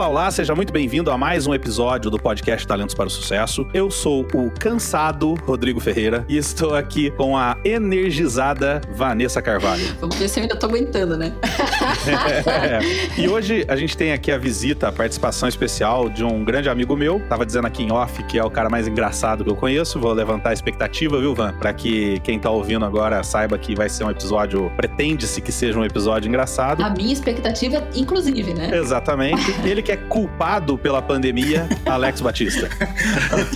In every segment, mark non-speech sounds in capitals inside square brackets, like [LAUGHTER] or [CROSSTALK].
Olá, olá, seja muito bem-vindo a mais um episódio do podcast Talentos para o Sucesso. Eu sou o cansado Rodrigo Ferreira e estou aqui com a energizada Vanessa Carvalho. [LAUGHS] Vamos ver se eu ainda tô aguentando, né? é. E hoje a gente tem aqui a visita, a participação especial de um grande amigo meu. Tava dizendo aqui em off que é o cara mais engraçado que eu conheço. Vou levantar a expectativa, viu, Van? Para que quem tá ouvindo agora saiba que vai ser um episódio, pretende-se que seja um episódio engraçado. A minha expectativa, inclusive, né? Exatamente. Ele que é culpado pela pandemia, [LAUGHS] Alex Batista.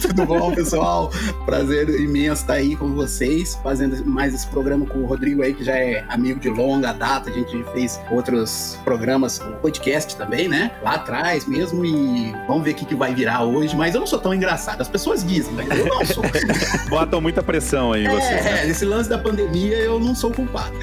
Tudo bom, pessoal? Prazer imenso estar aí com vocês, fazendo mais esse programa com o Rodrigo aí, que já é amigo de longa data. A gente fez outros programas, podcast também, né? Lá atrás mesmo, e vamos ver o que, que vai virar hoje. Mas eu não sou tão engraçado. As pessoas dizem, mas eu não sou. [LAUGHS] Botam muita pressão aí em você. É, né? esse lance da pandemia eu não sou culpado.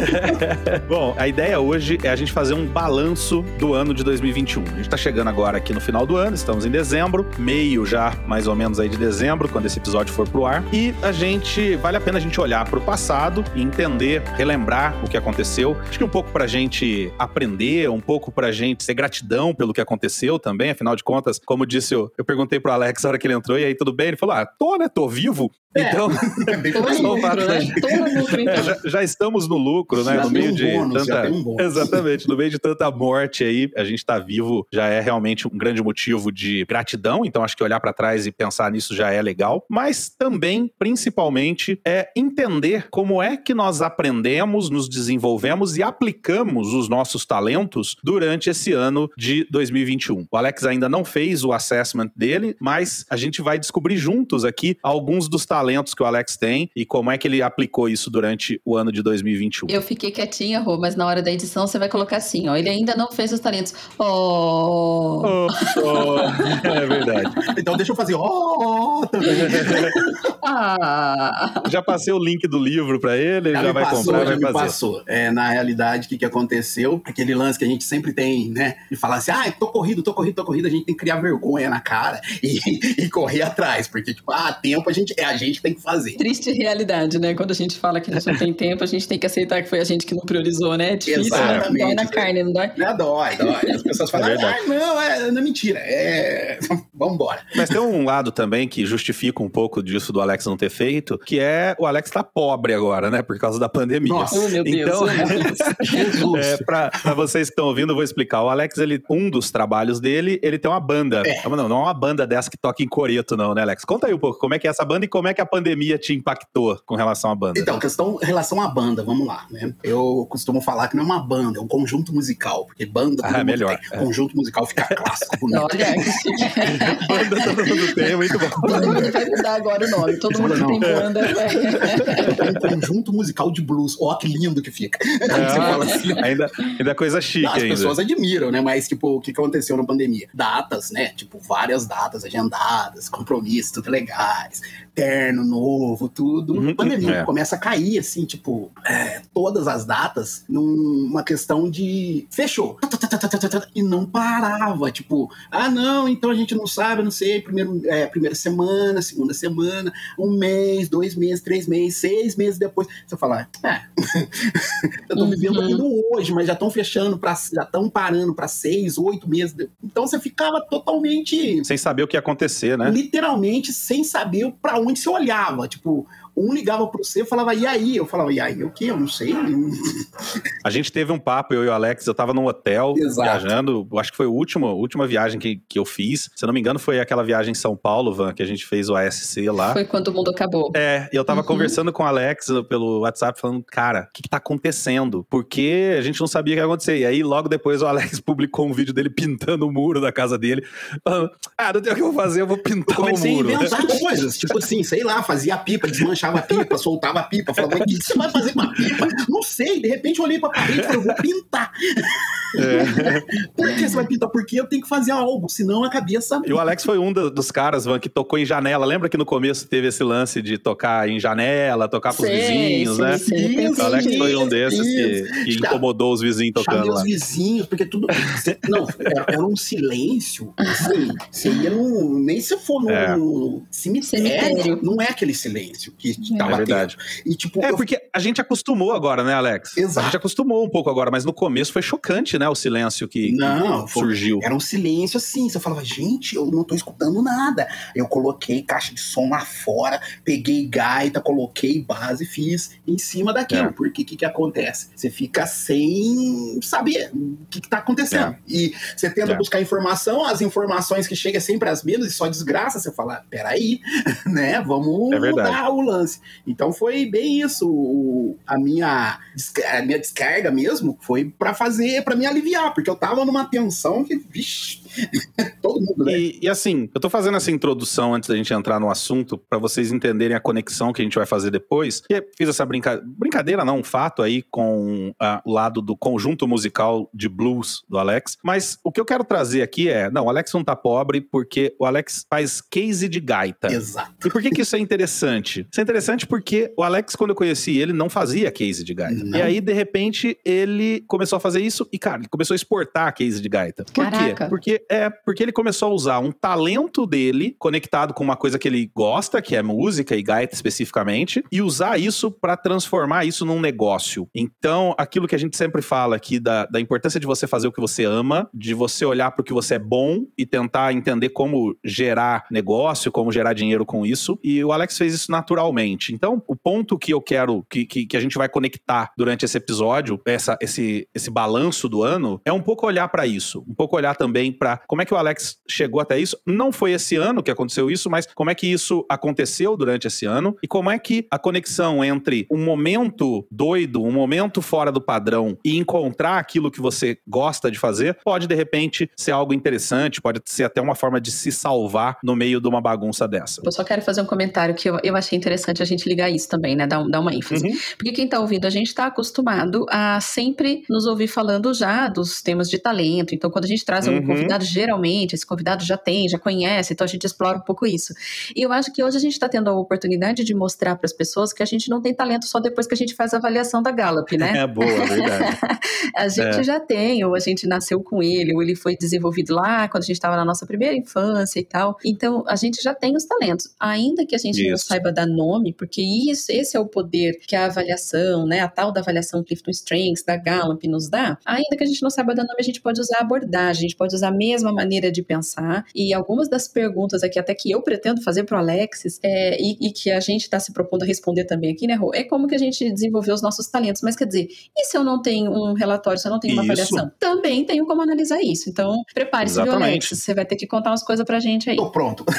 [LAUGHS] bom, a ideia hoje é a gente fazer um balanço do ano de 2021. A gente tá chegando agora aqui no final do ano, estamos em dezembro, meio já mais ou menos aí de dezembro, quando esse episódio for pro ar. E a gente, vale a pena a gente olhar pro passado e entender, relembrar o que aconteceu. Acho que um pouco pra gente aprender, um pouco pra gente ter gratidão pelo que aconteceu também, afinal de contas, como disse eu, eu perguntei pro Alex na hora que ele entrou, e aí tudo bem? Ele falou, ah, tô, né, tô vivo. É, então, [LAUGHS] lucro, né? então. é, já, já, estamos no lucro, né? Já no meio um de bônus, tanta. Um exatamente, no meio de tanta morte aí, a gente tá vivo já é realmente um grande motivo de gratidão. Então, acho que olhar para trás e pensar nisso já é legal. Mas também, principalmente, é entender como é que nós aprendemos, nos desenvolvemos e aplicamos os nossos talentos durante esse ano de 2021. O Alex ainda não fez o assessment dele, mas a gente vai descobrir juntos aqui alguns dos talentos talentos que o Alex tem e como é que ele aplicou isso durante o ano de 2021. Eu fiquei quietinha, Rô, mas na hora da edição você vai colocar assim, ó, ele ainda não fez os talentos. Oh! oh, [LAUGHS] oh. é verdade. Então deixa eu fazer oh! [LAUGHS] ah. Já passei o link do livro para ele, já, já vai passou, comprar, já vai fazer. passou. É, na realidade, o que, que aconteceu? Aquele lance que a gente sempre tem, né? De falar assim, ah, tô corrido, tô corrido, tô corrido, a gente tem que criar vergonha na cara e, [LAUGHS] e correr atrás, porque, tipo, ah, tempo a gente, é a gente gente tem que fazer. Triste realidade, né? Quando a gente fala que a gente não tem tempo, a gente tem que aceitar que foi a gente que não priorizou, né? É difícil, né? Exatamente. dói na carne, não dói? Não, dói, dói. [LAUGHS] As pessoas falam, é ah, não, é, não é mentira, é... [LAUGHS] Vambora. Mas tem um lado também que justifica um pouco disso do Alex não ter feito, que é o Alex tá pobre agora, né? Por causa da pandemia. Nossa, oh, meu Deus. Então, [LAUGHS] Jesus. é, pra, pra, vocês que estão ouvindo, eu vou explicar. O Alex, ele, um dos trabalhos dele, ele tem uma banda. É. Não, não é uma banda dessa que toca em coreto, não, né, Alex? Conta aí um pouco como é que é essa banda e como é que a pandemia te impactou com relação à banda? Então, questão em relação à banda, vamos lá, né? Eu costumo falar que não é uma banda, é um conjunto musical, porque banda ah, melhor. É. Conjunto musical fica [LAUGHS] clássico, bonito. Olha, que [LAUGHS] banda todo mundo tem, é muito bom. Todo mundo vai mudar agora o nome, todo mundo não, tem banda. É um conjunto musical de blues, ó, que lindo que fica. Ah, assim. ainda, ainda é coisa chique As ainda. pessoas admiram, né? Mas, tipo, o que aconteceu na pandemia? Datas, né? Tipo, várias datas agendadas, compromissos tudo legais, terno novo, tudo. Uhum, pandemia é. começa a cair, assim, tipo, é, todas as datas numa questão de fechou. E não parava, tipo, ah, não, então a gente não sabe, não sei, primeiro, é, primeira semana, segunda semana, um mês, dois meses, três meses, seis meses depois. Você fala, é, [LAUGHS] eu tô vivendo uhum. aquilo hoje, mas já estão fechando, pra, já estão parando para seis, oito meses. Então você ficava totalmente. Sem saber o que ia acontecer, né? Literalmente sem saber para onde você olhava. Tipo, um ligava para você e falava, e aí? Eu falava, e aí, o que? Eu não sei. A gente teve um papo, eu e o Alex, eu tava num hotel Exato. viajando, acho que foi a última, última viagem que, que eu fiz. Se eu não me engano, foi aquela viagem em São Paulo, Van, que a gente fez o ASC lá. Foi quando o mundo acabou. É, e eu tava uhum. conversando com o Alex pelo WhatsApp, falando, cara, o que, que tá acontecendo? Porque a gente não sabia o que ia acontecer. E aí, logo depois, o Alex [LAUGHS] publicou um vídeo dele pintando o muro da casa dele, falando, ah, não tem o que eu vou fazer, eu vou pintar eu o muro. a inventar [LAUGHS] coisas, tipo assim, sei lá, fazia a pipa, desmanchava a pipa, soltava a pipa. Falava, o que você vai fazer com a pipa? Não sei. De repente eu olhei pra parede e falei, vou pintar. É. [LAUGHS] Por que você vai pintar? Porque eu tenho que fazer algo, senão a cabeça. E o Alex foi um dos caras, Van, que tocou em janela. Lembra que no começo teve esse lance de tocar em janela, tocar pros sim, vizinhos, sim, né? Sim, o Alex foi um desses que, que incomodou os vizinhos tocando Chamei lá. os vizinhos, porque tudo. não, era, era, um silêncio. Assim, você ia no. Nem se for no é. cemitério, cemitério, não é aquele silêncio que tava é verdade. E, tipo, é eu... porque a gente acostumou agora, né, Alex? Exato. A gente acostumou um pouco agora, mas no começo foi chocante, né? O silêncio que, não, que surgiu. Foi, era um silêncio assim. Você falava, gente, eu não tô escutando nada. Eu coloquei caixa de som lá fora, peguei gaita, coloquei base, fiz em cima daquilo. É. Porque o que, que acontece? Você fica sem saber o que, que tá acontecendo. É. E você tenta é. buscar informação, as informações que chegam sempre as mesmas e só desgraça. Você fala, peraí, [LAUGHS] né? Vamos é mudar o lance. Então foi bem isso. O, a, minha, a minha descarga mesmo foi para fazer, para me aliviar, porque eu tava numa tensão que, vixi, [LAUGHS] todo mundo, né? E, e, assim, eu tô fazendo essa introdução antes da gente entrar no assunto, para vocês entenderem a conexão que a gente vai fazer depois. E fiz essa brinca... brincadeira, não, um fato aí com uh, o lado do conjunto musical de blues do Alex. Mas o que eu quero trazer aqui é: não, o Alex não tá pobre porque o Alex faz case de gaita. Exato. E por que, que isso é interessante? Isso é interessante porque o Alex, quando eu conheci ele, não fazia case de gaita. Não. E aí, de repente, ele começou a fazer isso e, cara, ele começou a exportar case de gaita. Por Caraca. quê? Porque, é, porque ele começou a usar um talento dele conectado com uma coisa que ele gosta, que é música e gaita especificamente, e usar isso para transformar isso num negócio. Então, aquilo que a gente sempre fala aqui da, da importância de você fazer o que você ama, de você olhar para o que você é bom e tentar entender como gerar negócio, como gerar dinheiro com isso. E o Alex fez isso naturalmente. Então, o ponto que eu quero que, que, que a gente vai conectar durante esse episódio, essa, esse, esse balanço do ano, é um pouco olhar para isso, um pouco olhar também para como é que o Alex chegou até isso. Não foi esse ano que aconteceu isso, mas como é que isso aconteceu durante esse ano e como é que a conexão entre um momento doido, um momento fora do padrão e encontrar aquilo que você gosta de fazer pode de repente ser algo interessante, pode ser até uma forma de se salvar no meio de uma bagunça dessa. Eu só quero fazer um comentário que eu, eu achei interessante a gente ligar isso também, né? Dar, dar uma ênfase. Uhum. Porque quem tá ouvindo, a gente tá acostumado a sempre nos ouvir falando já dos temas de talento. Então, quando a gente traz um uhum. convidado, geralmente, esse convidado já tem, já conhece, então a gente explora um pouco isso. E eu acho que hoje a gente está tendo a oportunidade de mostrar para as pessoas que a gente não tem talento só depois que a gente faz a avaliação da Gallup, né? É boa, verdade. a gente é. já tem, ou a gente nasceu com ele, ou ele foi desenvolvido lá quando a gente estava na nossa primeira infância e tal. Então, a gente já tem os talentos. Ainda que a gente isso. não saiba dar nome, porque isso, esse é o poder que a avaliação, né, a tal da avaliação Clifton Strengths, da Gallup nos dá, ainda que a gente não saiba dar nome, a gente pode usar a abordagem, a gente pode usar mesma maneira de pensar. E algumas das perguntas aqui, até que eu pretendo fazer para o Alexis, é, e, e, que a gente está se propondo a responder também aqui, né, Rô, é como que a gente desenvolveu os nossos talentos. Mas quer dizer, e se eu não tenho um relatório, se eu não tenho uma isso. avaliação? Também tenho como analisar isso. Então, prepare-se, viu, Alexis? Você vai ter que contar umas coisas pra gente aí. Tô pronto. [LAUGHS]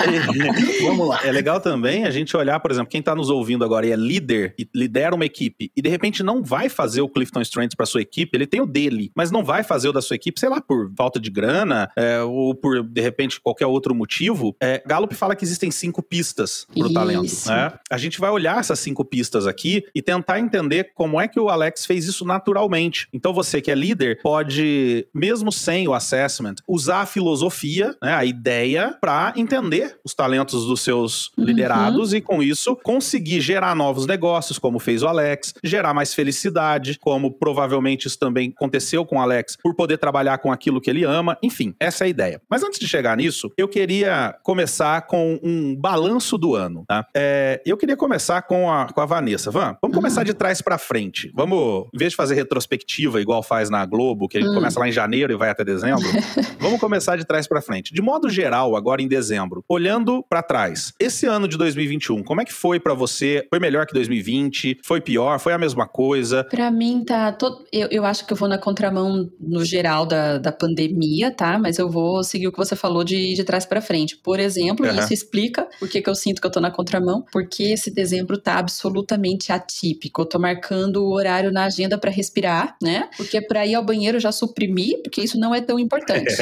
[LAUGHS] Vamos lá. É legal também a gente olhar, por exemplo, quem está nos ouvindo agora e é líder, e lidera uma equipe, e de repente não vai fazer o Clifton Strengths para sua equipe, ele tem o dele, mas não vai fazer o da sua equipe, sei lá, por falta de grana, é, ou por, de repente, qualquer outro motivo. É, Gallup fala que existem cinco pistas pro Isso. talento. Né? A gente vai olhar essas cinco pistas aqui e tentar entender como é que o Alex fez isso naturalmente. Então você que é líder pode, mesmo sem o assessment, usar a filosofia, né, a ideia, para entender os talentos dos seus uhum. liderados e com isso conseguir gerar novos negócios, como fez o Alex, gerar mais felicidade, como provavelmente isso também aconteceu com o Alex, por poder trabalhar com aquilo que ele ama. Enfim, essa é a ideia. Mas antes de chegar nisso, eu queria começar com um balanço do ano. Tá? É, eu queria começar com a, com a Vanessa. Van, vamos começar de trás para frente. Vamos, em vez de fazer retrospectiva igual faz na Globo, que gente hum. começa lá em janeiro e vai até dezembro, [LAUGHS] vamos começar de trás para frente. De modo geral, agora em dezembro, olhando para trás, esse ano de 2021, como é que foi para você? Foi melhor que 2020? Foi pior? Foi a mesma coisa? Para mim tá todo... eu, eu acho que eu vou na contramão no geral da, da pandemia, tá? Mas eu vou seguir o que você falou de, de trás para frente. Por exemplo, uhum. isso explica por que, que eu sinto que eu tô na contramão, porque esse dezembro tá absolutamente atípico. Eu tô marcando o horário na agenda para respirar, né? Porque para ir ao banheiro eu já suprimi, porque isso não é tão importante. [LAUGHS]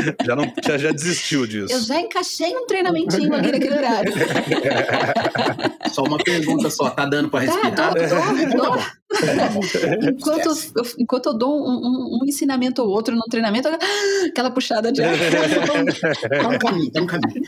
É. já, não, já, já desistiu disso. Eu já encaixei um treinamentinho ali naquele horário. [LAUGHS] Só uma pergunta só, tá dando para tá, respirar? Tá, tô, tô, tô. enquanto, eu, enquanto eu dou um, um, um, ensinamento ou outro no treinamento, aquela puxada de ar. [LAUGHS] tá um caminho, tá um caminho.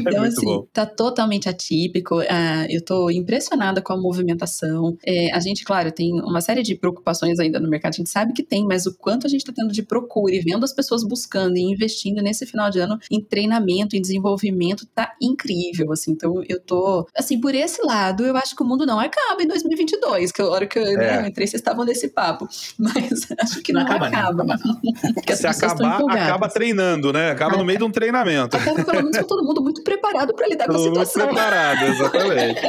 então, assim, bom. tá totalmente atípico. Uh, eu tô impressionada com a movimentação. É, a gente, claro, tem uma série de preocupações ainda no mercado, a gente sabe que tem, mas o quanto a gente tá tendo de procura e vendo as pessoas buscando e investindo nesse final de ano em treinamento, em desenvolvimento, tá incrível, assim. Então, eu tô, assim, por esse lado, eu acho que o mundo não acaba em 2022, que a hora que eu, né, é. né, entrei, vocês estavam nesse papo. Mas [LAUGHS] acho que não, não acaba. acaba. [LAUGHS] Acaba não. Se acabar, acaba treinando, né? Acaba no meio de um treinamento. Acaba pelo menos com todo mundo muito preparado para lidar todo com a situação. Muito preparado, exatamente.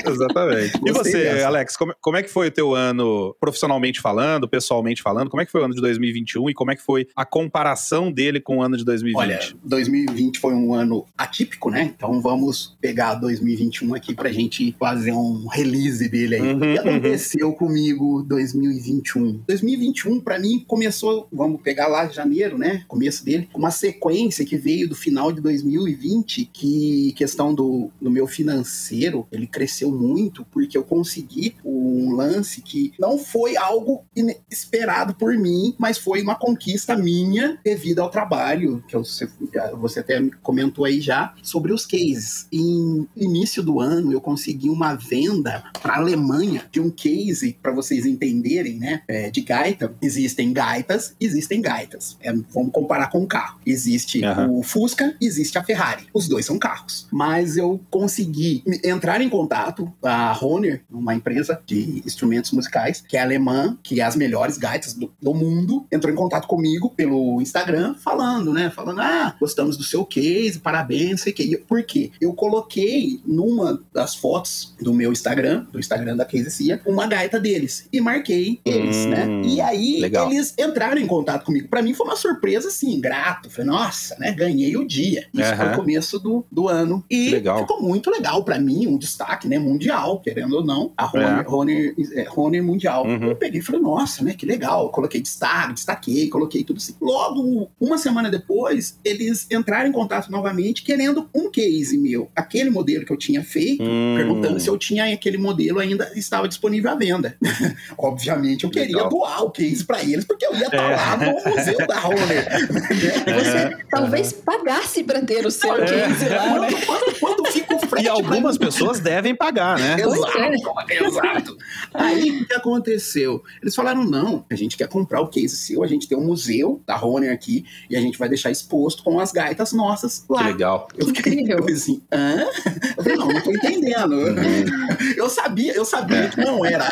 [LAUGHS] exatamente. E você, Alex, como, como é que foi o teu ano profissionalmente falando, pessoalmente falando? Como é que foi o ano de 2021 e como é que foi a comparação dele com o ano de 2020? Olha, 2020 foi um ano atípico, né? Então vamos pegar 2021 aqui pra gente fazer um release dele aí. Uhum, o que uhum. aconteceu uhum. comigo 2021? 2021 para mim começou, vamos pegar lá janeiro, né? Começo dele, uma sequência que veio do final de 2020, que questão do, do meu financeiro, ele cresceu muito porque eu consegui um lance que não foi algo esperado por mim, mas foi uma conquista minha devido ao trabalho, que eu, você até comentou aí já, sobre os cases. Em início do ano, eu consegui uma venda para a Alemanha de um case, para vocês entenderem, né, é, de gaita. Existem gaitas, existem gaitas. É, vamos comparar com um carro. Existe uhum. o Fusca, existe a Ferrari. Os dois são carros. Mas eu consegui entrar em contato, a Honer, uma empresa de instrumentos musicais, que é alemã, que é as melhores gaitas do, do mundo, entrou em contato comigo pelo Instagram, falando, né, falando, ah, gostamos do seu case, parabéns, sei que. Por quê? Eu coloquei numa das fotos do meu Instagram, do Instagram da Case Cia, uma gaita deles. E marquei eles, hum, né? E aí legal. eles entraram em contato comigo. Para mim foi uma surpresa, assim, grato. Falei, nossa, né? Ganhei o dia. Isso uhum. foi o começo do, do ano. E legal. ficou muito legal para mim, um destaque, né? Mundial, querendo ou não. A Roner, é. Roner, Mundial. Uhum. Eu peguei e falei, nossa, né? Que legal. coloquei destaque, destaquei, coloquei tudo assim. Logo, uma semana depois, eles entraram em contato novamente querendo um case meu. Aquele modelo que eu tinha feito, hum. perguntando se eu tinha aquele modelo ainda estava disponível à venda. [LAUGHS] Obviamente eu queria Legal. doar o case para eles, porque eu ia estar é. lá no museu da Roller. Você é. talvez pagasse para ter o seu é. case lá. Né? Quando, quando, fica o frete. E algumas pessoas devem pagar, né? Exato, é. exato. Aí o que aconteceu? Eles falaram: não, a gente quer comprar o case seu, a gente tem um museu da Roner aqui e a gente vai deixar exposto com as gaitas nossas lá. Que legal. Eu fiquei, Incrível. Eu [LAUGHS] falei assim, hã? Eu falei, não, não tô entendendo. Uhum. Eu sabia, eu sabia que não era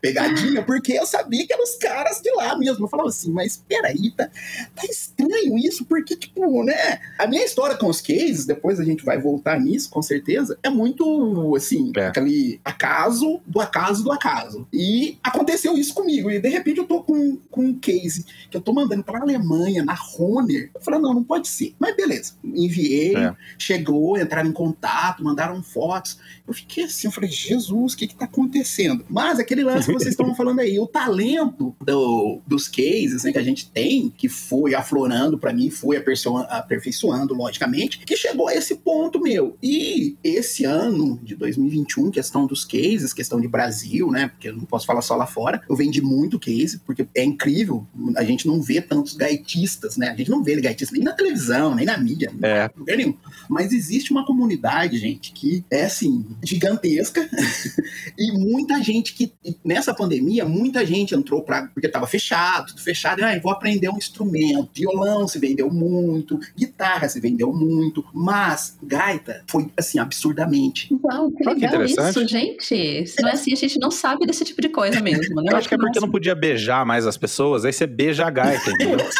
pegadinha, porque eu sabia que eram os caras de lá mesmo. Eu falava assim, mas peraí, tá, tá estranho isso, porque, tipo, né? A minha história com os cases, depois a gente vai voltar nisso, com certeza, é muito, assim, é. aquele acaso do acaso do acaso. E aconteceu isso comigo. E de repente eu tô com, com um case que eu tô mandando pra Alemanha, na Roner. Eu falei, não, não pode ser. Mas beleza, enviei, é. chegou, entraram em contato, mandaram fotos. Eu fiquei assim, eu falei, Jesus, o que que tá acontecendo? Mas aquele lance que vocês [LAUGHS] estavam falando aí, o talento do, dos cases né, que a gente tem, que foi aflorando para mim, foi aperfeiçoando, logicamente, que chegou a esse ponto meu. E esse ano de 2021, questão dos cases, questão de Brasil, né? Porque eu não posso falar só lá fora, eu vendi muito case, porque é incrível, a gente não vê tantos gaitistas, né? A gente não vê gaitistas nem na televisão, nem na mídia, é. lugar nenhum. Mas existe uma comunidade, gente, que é assim, gigantesca, [LAUGHS] e muita gente que, nessa pandemia, muita gente entrou para porque estava fechado, tudo fechado, ah, vou aprender um instrumento. Violão se vendeu muito, guitarra se vendeu muito, mas gaita foi assim, absurdamente. Uau, que legal que isso, gente. Se não é assim, a gente não sabe desse tipo de coisa mesmo, né? Eu acho que é porque não podia beijar mais as pessoas, aí você beija a gaita, [LAUGHS] entendeu? [LAUGHS]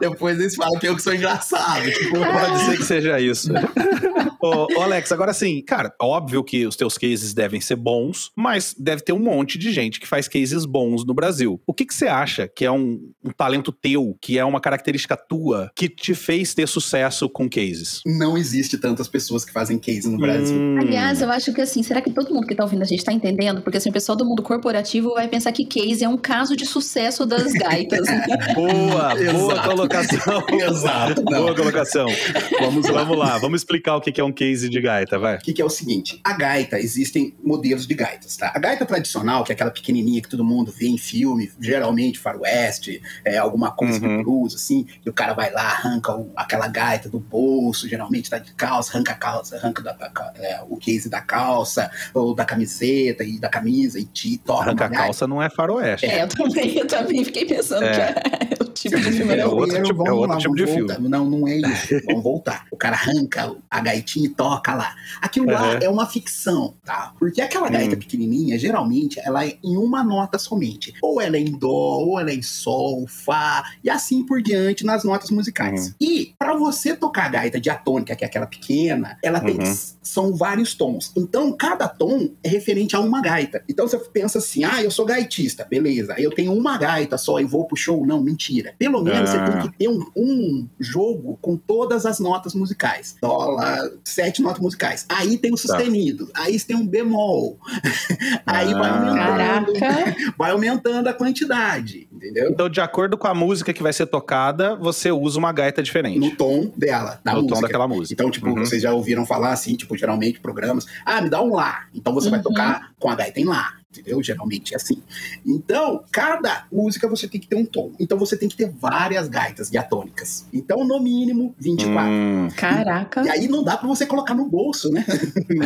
Depois eles falam que eu que sou engraçado. Tipo, pode ser que seja isso. ô, ô, Alex, agora sim, cara, óbvio que os teus cases devem ser bons, mas deve ter um monte de gente que faz cases bons no Brasil. O que, que você acha que é um, um talento teu, que é uma característica tua, que te fez ter sucesso com cases? Não existe tantas pessoas que fazem case no Brasil. Hum. Aliás, eu acho que assim, será que todo mundo que tá ouvindo a gente tá entendendo? Porque assim, o pessoal do mundo corporativo vai pensar que case é um caso de sucesso das gaitas. [LAUGHS] boa, boa colocação. [LAUGHS] Exato. Boa colocação. Vamos, vamos lá, vamos explicar o que é um case de gaita, vai. O que é o seguinte, a gaita, existem modelos de gaitas, tá? A gaita tradicional, que é aquela pequenininha que todo mundo vê em filme, geralmente faroeste, é, alguma coisa uhum. blues, assim, e o cara vai lá, arranca o, aquela gaita do bolso, geralmente tá de calça, arranca a calça, arranca da, é, o case da calça, ou da camiseta e da camisa, e te toca Arranca a calça não é faroeste. É, eu também, eu também fiquei pensando é. que é o tipo de filme. É outro, tipo, é outro lá, tipo de voltar. filme. Não, não é isso. vamos voltar. O cara arranca a gaitinha e toca lá. Aquilo uhum. lá é uma ficção, tá? Porque aquela gaita hum. pequenininha, geralmente, ela é em uma nota somente. Ou ela é em dó, ou ela é em sol, fá, e assim por diante nas notas musicais. Hum. E para você tocar a gaita diatônica, que é aquela pequena, ela tem uhum. são vários tons. Então, cada tom é referente a uma gaita. Então, você pensa assim: "Ah, eu sou gaitista, beleza. Eu tenho uma gaita só e vou pro show". Não, mentira. Pelo menos ah. você tem que ter um, um jogo com todas as notas musicais. Dó, lá, sete notas musicais. Aí tem o tá. sustenido. Tá. Aí tem um bemol. [LAUGHS] Aí ah. vai aumentando. Caraca. Vai aumentando a quantidade, entendeu? Então, de acordo com a música que vai ser tocada, você usa uma gaita diferente. No tom dela, da no música. tom daquela música. Então, tipo, uhum. vocês já ouviram falar assim, tipo, geralmente programas, ah, me dá um lá. Então você uhum. vai tocar com a gaita em lá entendeu? Geralmente é assim. Então, cada música você tem que ter um tom. Então você tem que ter várias gaitas diatônicas. Então, no mínimo, 24. Hum. Caraca. E aí não dá para você colocar no bolso, né?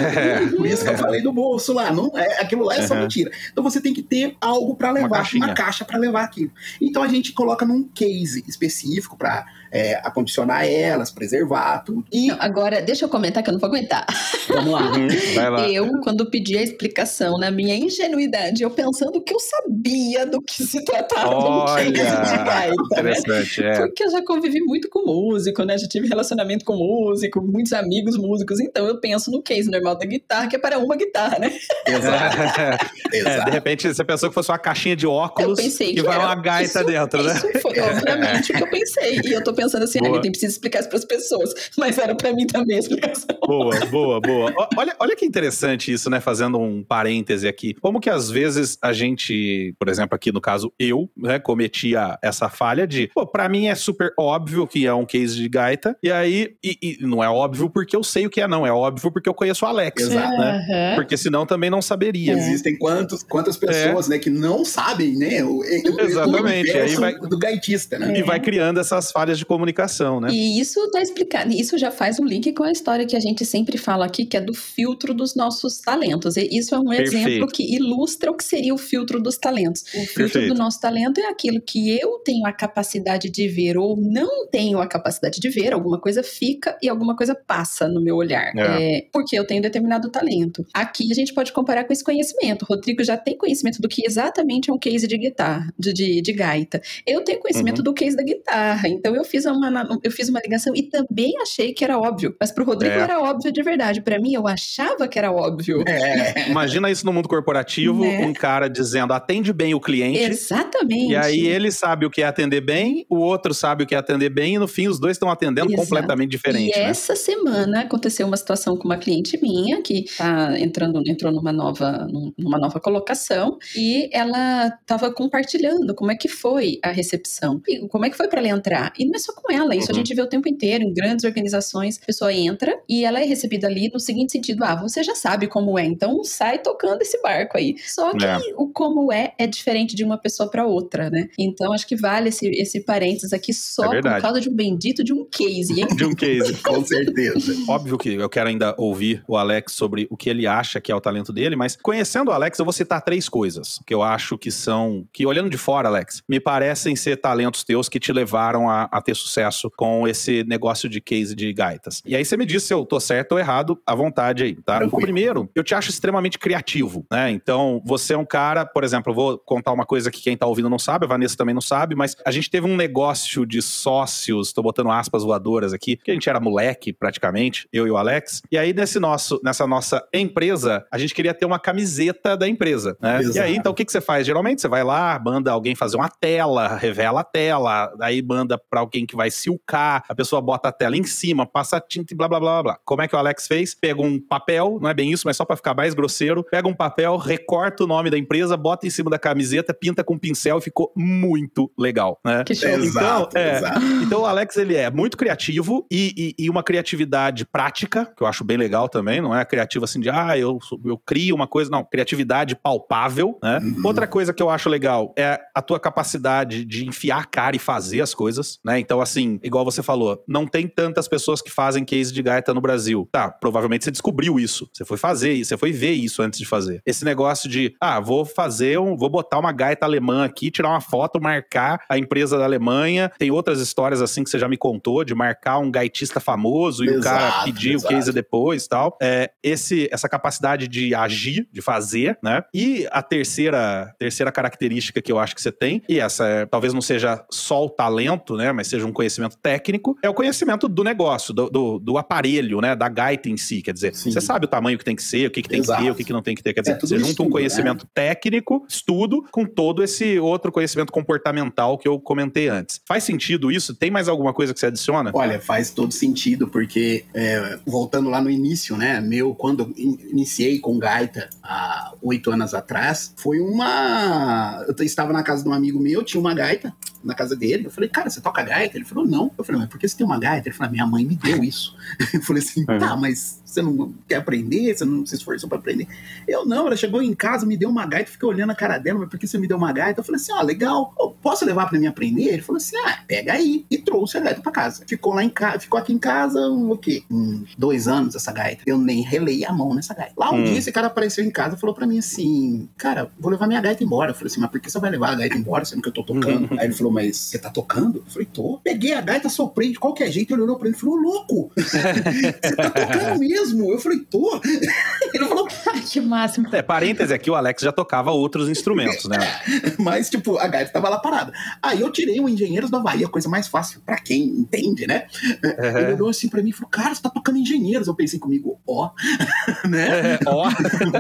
É. Por isso que eu falei do bolso lá. Não, é, aquilo lá é só mentira. Então você tem que ter algo para levar, uma, uma caixa para levar aquilo. Então a gente coloca num case específico para é, acondicionar elas, preservar tudo. E... Não, agora, deixa eu comentar que eu não vou aguentar. Vamos lá. Uhum. Vai lá. Eu, quando pedi a explicação, na minha ingenuidade, eu pensando que eu sabia do que se tratava Olha, de gaita, interessante, né? é. Porque eu já convivi muito com músico, né? Já tive relacionamento com músico, muitos amigos músicos, então eu penso no case normal da guitarra, que é para uma guitarra, né? Exato. [LAUGHS] É, de repente, você pensou que fosse uma caixinha de óculos eu pensei que, vai uma gaita isso, dentro, né? Isso foi, obviamente, o que eu pensei. E eu tô pensando assim, ah, tem precisa explicar isso para as pessoas. Mas era para mim também a explicação. Boa, boa, boa. Olha, olha que interessante isso, né? Fazendo um parêntese aqui. Como que às vezes a gente, por exemplo, aqui no caso eu, né, cometia essa falha de, pô, pra mim é super óbvio que é um case de gaita, e aí, e, e não é óbvio porque eu sei o que é, não, é óbvio porque eu conheço o Alex, Exato. né? Uhum. Porque senão também não saberia. É. Existem quantos, quantas pessoas, é. né, que não sabem, né? O, Exatamente. O aí vai, do gaitista, né? E vai criando essas falhas de comunicação né? E isso tá explicado, isso já faz um link com a história que a gente sempre fala aqui, que é do filtro dos nossos talentos. E isso é um Perfeito. exemplo que ilustra o que seria o filtro dos talentos. O filtro Perfeito. do nosso talento é aquilo que eu tenho a capacidade de ver ou não tenho a capacidade de ver, alguma coisa fica e alguma coisa passa no meu olhar. É. É, porque eu tenho determinado talento. Aqui a gente pode comparar com esse conhecimento. O Rodrigo já tem conhecimento do que exatamente é um case de guitarra, de, de, de gaita. Eu tenho conhecimento uhum. do case da guitarra. Então eu fiz uma eu fiz uma ligação e também achei que era óbvio. Mas pro Rodrigo é. era óbvio de verdade. Para mim, eu achava que era óbvio. É. Imagina isso no mundo corporativo, né? um cara dizendo atende bem o cliente. Exatamente. E aí ele sabe o que é atender bem, o outro sabe o que é atender bem, e no fim os dois estão atendendo Exato. completamente diferente. E né? essa semana aconteceu uma situação com uma cliente minha que tá entrando, entrou numa nova, numa nova colocação e ela estava compartilhando como é que foi a recepção, e como é que foi para ela entrar. E não é só com ela, isso uhum. a gente vê o tempo inteiro em grandes organizações. A pessoa entra e ela é recebida ali no seguinte sentido: ah, você já sabe como é, então sai tocando esse barco aí. Só que é. o como é é diferente de uma pessoa para outra, né? Então acho que vale esse, esse parênteses aqui só é por causa de um bendito de um case, hein? [LAUGHS] De um case, com [LAUGHS] certeza. Óbvio que eu quero ainda ouvir o Alex sobre o que ele acha que é o talento dele, mas conhecendo o Alex, eu vou citar três coisas que eu acho que são, que olhando de fora, Alex, me parecem ser talentos teus que te levaram a, a ter sucesso com esse negócio de case de gaitas. E aí você me diz se eu tô certo ou errado, à vontade aí, tá? O primeiro, eu te acho extremamente criativo, né? Então, você é um cara, por exemplo, vou contar uma coisa que quem tá ouvindo não sabe, a Vanessa também não sabe, mas a gente teve um negócio de sócios, tô botando aspas voadoras aqui, que a gente era moleque praticamente, eu e o Alex. E aí nesse nosso, nessa nossa empresa, a gente queria ter uma camiseta da empresa, né? E aí, então o que que você faz? Geralmente você vai lá, manda alguém fazer uma tela, revela a tela, aí manda para alguém que vai silcar, a pessoa bota a tela em cima, passa tinta e blá blá blá blá. Como é que o Alex fez? Pega um papel, não é bem isso, mas só para ficar mais grosseiro, pega um papel, recorta o nome da empresa, bota em cima da camiseta, pinta com pincel e ficou muito legal, né? Que show. Então, Exato, é, exato. então o Alex, ele é muito criativo e, e- e uma criatividade prática, que eu acho bem legal também, não é criativo assim de, ah, eu, eu crio uma coisa, não, criatividade palpável, né? Uhum. Outra coisa que eu acho legal é a tua capacidade de enfiar a cara e fazer as coisas, né? Então, assim, igual você falou, não tem tantas pessoas que fazem case de gaita no Brasil. Tá, provavelmente você descobriu isso. Você foi fazer isso, você foi ver isso antes de fazer. Esse negócio de, ah, vou fazer um, vou botar uma gaita alemã aqui, tirar uma foto, marcar a empresa da Alemanha. Tem outras histórias assim que você já me contou, de marcar um gaitista famoso e o cara pedir exato. o case depois e tal. É, esse, essa capacidade de agir, de fazer, né? E a terceira, terceira característica que eu acho que você tem, e essa é, talvez não seja só o talento, né? Mas seja um conhecimento técnico, é o conhecimento do negócio, do, do, do aparelho, né? Da gaita em si. Quer dizer, Sim. você sabe o tamanho que tem que ser, o que, que tem que Exato. ter, o que, que não tem que ter. Quer É dizer, tudo você junta estudo, um conhecimento técnico, estudo, com todo esse outro conhecimento comportamental que eu comentei antes. Faz sentido isso? Tem mais alguma coisa que você adiciona? Olha, faz todo sentido, porque é, voltando lá no início, né? Meu, quando in- iniciei com gaita há oito anos atrás, foi uma. Eu estava na casa de um amigo meu, tinha uma gaita na casa dele. Eu falei, cara, você toca gaita? Ele falou, não. Eu falei, mas por que você tem uma gaita? Ele falou, minha mãe me deu isso. [LAUGHS] Eu falei assim, Uhum. tá, mas você não quer aprender? Você não se esforçou para aprender? Eu não, ela chegou em casa, me deu uma gaita, fiquei olhando a cara dela, mas por que você me deu uma gaita? Eu falei assim, ó, legal, eu posso levar para mim aprender? Ele falou assim, ah, pega aí. E trouxe a gaita para casa. Ficou lá em casa, ficou aqui em casa, um, o quê? Um, dois anos essa gaita. Eu nem relei a mão nessa gaita. Lá um Hum. dia esse cara apareceu em casa e falou para mim assim, cara, vou levar minha gaita embora. Eu falei assim, mas por que você vai levar a gaita embora, sendo que eu tô tocando? Aí ele falou, mas você tá tocando? Eu falei, tô. Peguei a gaita, soprei de qualquer jeito, ele olhou pra ele e falou, louco, [LAUGHS] você tá tocando mesmo? Eu falei, tô. [LAUGHS] Ele falou, que máximo. É, parêntese aqui, o Alex já tocava outros instrumentos, né? [LAUGHS] Mas, tipo, a gaita tava lá parada. Aí eu tirei o Engenheiros do Havaí, a coisa mais fácil pra quem entende, né? Ele olhou assim pra mim e falou, cara, você tá tocando Engenheiros. Eu pensei comigo, ó, [LAUGHS] né? É, ó,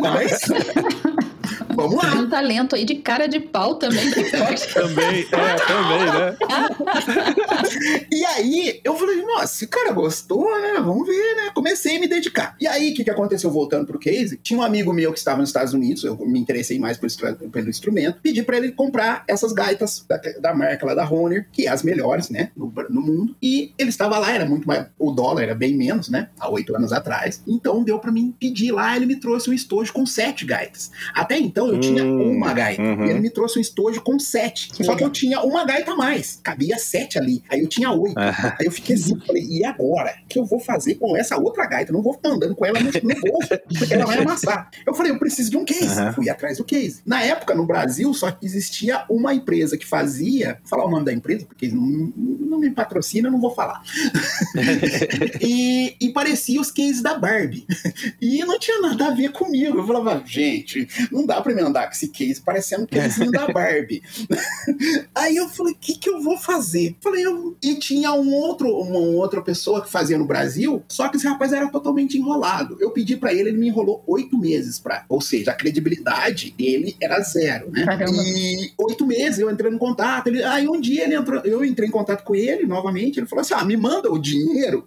Mas, vamos Tem lá. um talento aí de cara de pau também. [LAUGHS] também, é, também, né? [LAUGHS] E aí, eu falei, nossa, esse cara gostou, né? Vamos ver, né? Comecei a me dedicar. E aí, o que, que aconteceu voltando pro case? Tinha um amigo meu que estava nos Estados Unidos, eu me interessei mais por pelo instrumento, pedi pra ele comprar essas gaitas da, da marca lá da Honer, que é as melhores, né? No, no mundo. E ele estava lá, era muito mais. O dólar era bem menos, né? Há oito anos atrás. Então deu pra mim pedir lá, ele me trouxe um estojo com sete gaitas. Até então eu tinha Hum, uma gaita. uhum. E ele me trouxe um estojo com sete. Só que eu tinha uma gaita a mais. Cabia sete ali. Aí eu tinha oito. Ah, Aí eu fiquei assim, falei, e agora? O que eu vou fazer com essa outra gaita? Eu não vou ficar andando com ela no, no bolso, porque ela vai amassar. Eu falei, eu preciso de um case. Aham. Fui atrás do case. Na época, no Brasil, só existia uma empresa que fazia, vou falar o nome da empresa, porque não, não me patrocina, eu não vou falar. [LAUGHS] e, e parecia os cases da Barbie. E não tinha nada a ver comigo. Eu falava, gente, não dá pra me andar com esse case parecendo um casezinho da Barbie. [LAUGHS] Aí eu falei, o que, que eu vou fazer? Falei, eu... e tinha um outro, uma outra pessoa que fazia no Brasil, só que esse rapaz era totalmente enrolado. Eu pedi pra ele, ele me enrolou oito meses pra. Ou seja, a credibilidade dele era zero, né? Caramba. E oito meses eu entrei em contato. Ele... Aí um dia ele entrou, eu entrei em contato com ele novamente. Ele falou assim: ah, me manda o dinheiro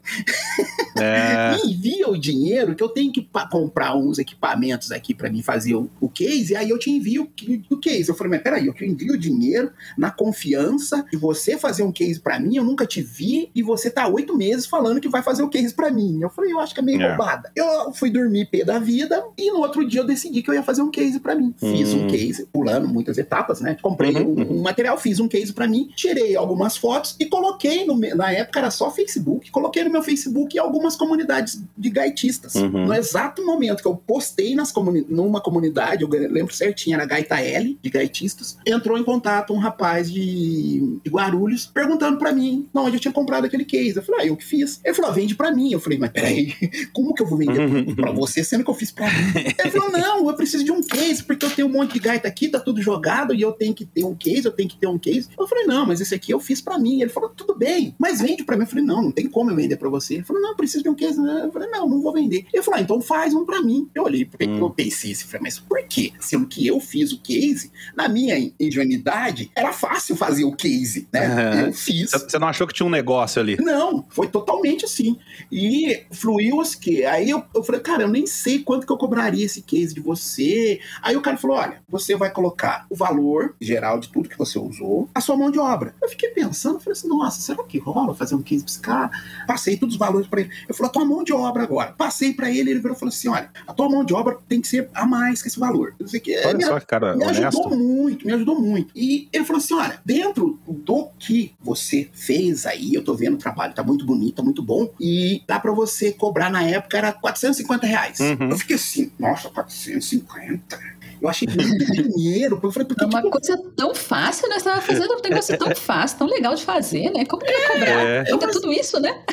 é, [LAUGHS] me envia o dinheiro que eu tenho que comprar uns equipamentos aqui pra mim fazer o, o case, e aí eu te envio o, case. Eu falei, mas peraí, eu te envio o dinheiro na confiança de você fazer um case pra mim, eu nunca te vi, e você tá oito meses falando que vai fazer o case pra mim. Eu falei, eu acho que é meio É. roubada. Eu fui dormir pé da vida, e no outro dia eu decidi que eu ia fazer um case pra mim. Fiz Hum. um case, pulando muitas etapas, né? Comprei Uhum, um, um material, fiz um case pra mim, tirei algumas fotos e coloquei no na época era só Facebook, coloquei no meu Facebook algumas comunidades de gaitistas. Uhum. No exato momento que eu postei nas comuni numa comunidade, eu lembro certinho, era Gaita L de gaitistas, entrou em contato um rapaz de, de Guarulhos perguntando pra mim onde eu tinha comprado aquele case. Eu falei, ah, eu que fiz. Ele falou, ah, vende pra mim. Eu falei, mas peraí, [LAUGHS] como que eu vou vender Uhum. pra você, sendo que eu fiz pra mim? Ele falou, não, eu preciso de um case, porque eu tenho um monte de gaita aqui, tá tudo jogado, e eu tenho que ter um case, eu tenho que ter um case. Eu falei, não, mas esse aqui eu fiz pra mim. Ele falou, tudo bem, mas vende pra mim. Eu falei, não, não tem como eu vender pra você. Ele falou, não, eu preciso de um case. Eu falei, não, não vou vender. Ele falou, ah, então faz um pra mim. Eu olhei, Hum. eu pensei assim, falei, mas por quê? Pensando que eu fiz o case, na minha ingenuidade, era fácil fazer o case, né? Eu fiz. Você não achou que tinha um negócio ali? Não, foi totalmente assim. E fluiu as que. Aí eu, eu falei, cara, eu nem sei quanto que eu cobraria esse case de você. Aí o cara falou: olha, você vai colocar o valor geral de tudo que você usou, a sua mão de obra. Eu fiquei pensando, falei assim, nossa, será que rola fazer um case pra esse cara? Passei todos os valores para ele. Eu falei, a tua mão de obra agora. Passei para ele, ele virou e falou assim: olha, a tua mão de obra tem que ser a mais que esse valor. Eu sei que, olha me, só, cara, me honesto. ajudou muito, me ajudou muito. E ele falou assim: olha, dentro do que você fez aí, eu tô vendo o trabalho, tá muito bonito, tá muito bom, e dá para você cobrar na época, era 450 reais. Uhum. Eu fiquei assim, nossa, 450. Eu achei muito dinheiro. Eu falei, porque, é uma tipo... coisa tão fácil, né? Você tava fazendo um negócio tão [LAUGHS] fácil, tão legal de fazer, né? Como que ia cobrar? É. Ainda tudo isso, né?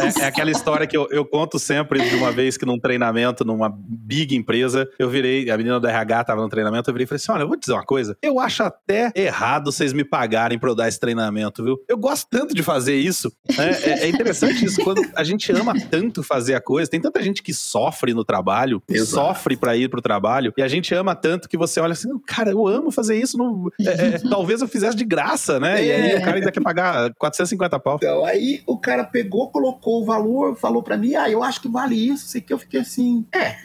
É, é, aquela história que eu, eu, conto sempre de uma vez que num treinamento, numa big empresa, eu virei, a menina do RH tava no treinamento, eu virei e falei assim: olha, eu vou dizer uma coisa, eu acho até errado vocês me pagarem pra eu dar esse treinamento, viu? Eu gosto tanto de fazer isso. Né? É, é, interessante isso, quando a gente ama tanto fazer a coisa, tem tanta gente que sofre no trabalho, Exato. sofre para ir pro trabalho, e a gente ama tanto que você olha assim, cara, eu amo fazer isso, não, é, é, [LAUGHS] talvez eu fizesse de graça, né? E aí o cara ainda quer pagar 450 pau. Então, aí o cara pegou, colocou o valor, falou para mim, ah, eu acho que vale isso, sei que eu fiquei assim, é,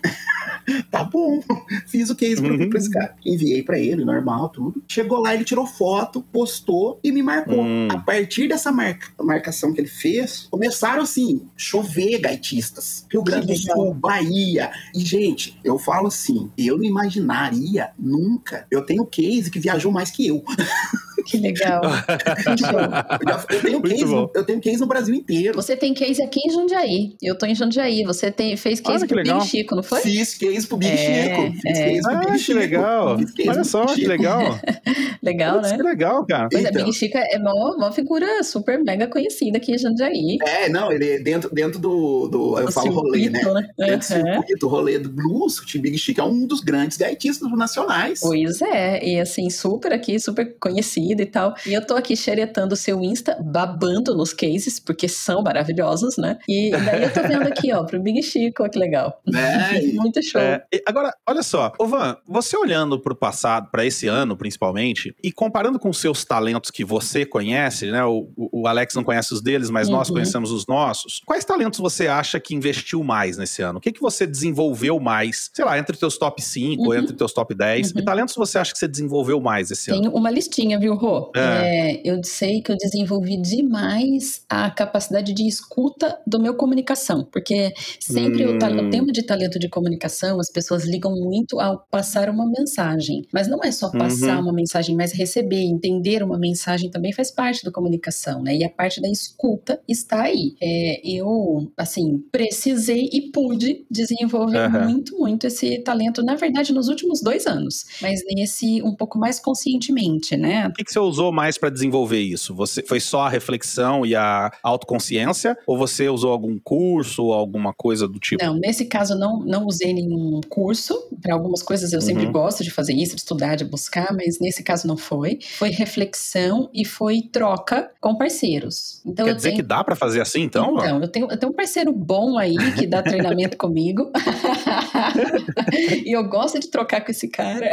[LAUGHS] tá bom. [LAUGHS] Fiz o case pra, uhum. pra esse cara. Enviei para ele, normal, tudo. Chegou lá, ele tirou foto, postou e me marcou. Uhum. A partir dessa marca, marcação que ele fez, começaram assim, chover gaitistas. Rio Grande do Sul, Bahia. E, gente, eu falo assim, eu não imaginaria nunca. Eu tenho case que viajou mais que eu. [LAUGHS] Que legal. [LAUGHS] eu, tenho case, eu tenho case no Brasil inteiro. Você tem case aqui em Jundiaí. Eu tô em Jundiaí. Você tem, fez case Olha, pro Big Chico, não foi? Fiz case pro Big é, Chico. Fiz é. case pro Big ah, que legal. Olha só, que legal. [LAUGHS] legal, né? Que legal, cara. Pois então. é, Big Chico é uma, uma figura super mega conhecida aqui em Jundiaí. É, não, ele é dentro, dentro do, do eu o falo rolê, né? né? Dentro uhum. do circuito, rolê do blues, o Big Chico é um dos grandes gaitistas nacionais. Pois é, e assim, super aqui, super conhecido e tal. E eu tô aqui xeretando o seu Insta, babando nos cases, porque são maravilhosos, né? E daí eu tô vendo aqui, ó, pro Big Chico, que legal. É, [LAUGHS] Muito show. É, agora, olha só, Ovan, você olhando pro passado, para esse ano principalmente, e comparando com os seus talentos que você conhece, né? O, o Alex não conhece os deles, mas uhum. nós conhecemos os nossos. Quais talentos você acha que investiu mais nesse ano? O que, que você desenvolveu mais? Sei lá, entre os teus top 5, uhum. entre os teus top 10. Uhum. Que talentos você acha que você desenvolveu mais esse Tem ano? Tem uma listinha, viu, Rô? É. É, eu sei que eu desenvolvi demais a capacidade de escuta do meu comunicação, porque sempre hum. o, o, tema de talento de comunicação, as pessoas ligam muito ao passar uma mensagem, mas não é só passar uhum. uma mensagem, mas receber, entender uma mensagem também faz parte da comunicação, né? E a parte da escuta está aí. É, eu, assim, precisei e pude desenvolver uhum. muito, muito esse talento, na verdade, nos últimos dois anos, mas nesse um pouco mais conscientemente, né? O que, que você usou mais para desenvolver isso? Você foi só a reflexão e a autoconsciência ou você usou algum curso ou alguma coisa do tipo? Não, nesse caso não não usei nenhum curso. Para algumas coisas eu uhum. sempre gosto de fazer isso, de estudar, de buscar, mas nesse caso não foi. Foi reflexão e foi troca com parceiros. Então Quer dizer tenho... que dá para fazer assim, então? Então, eu tenho, eu tenho um parceiro bom aí que dá treinamento [LAUGHS] comigo. [LAUGHS] e eu gosto de trocar com esse cara.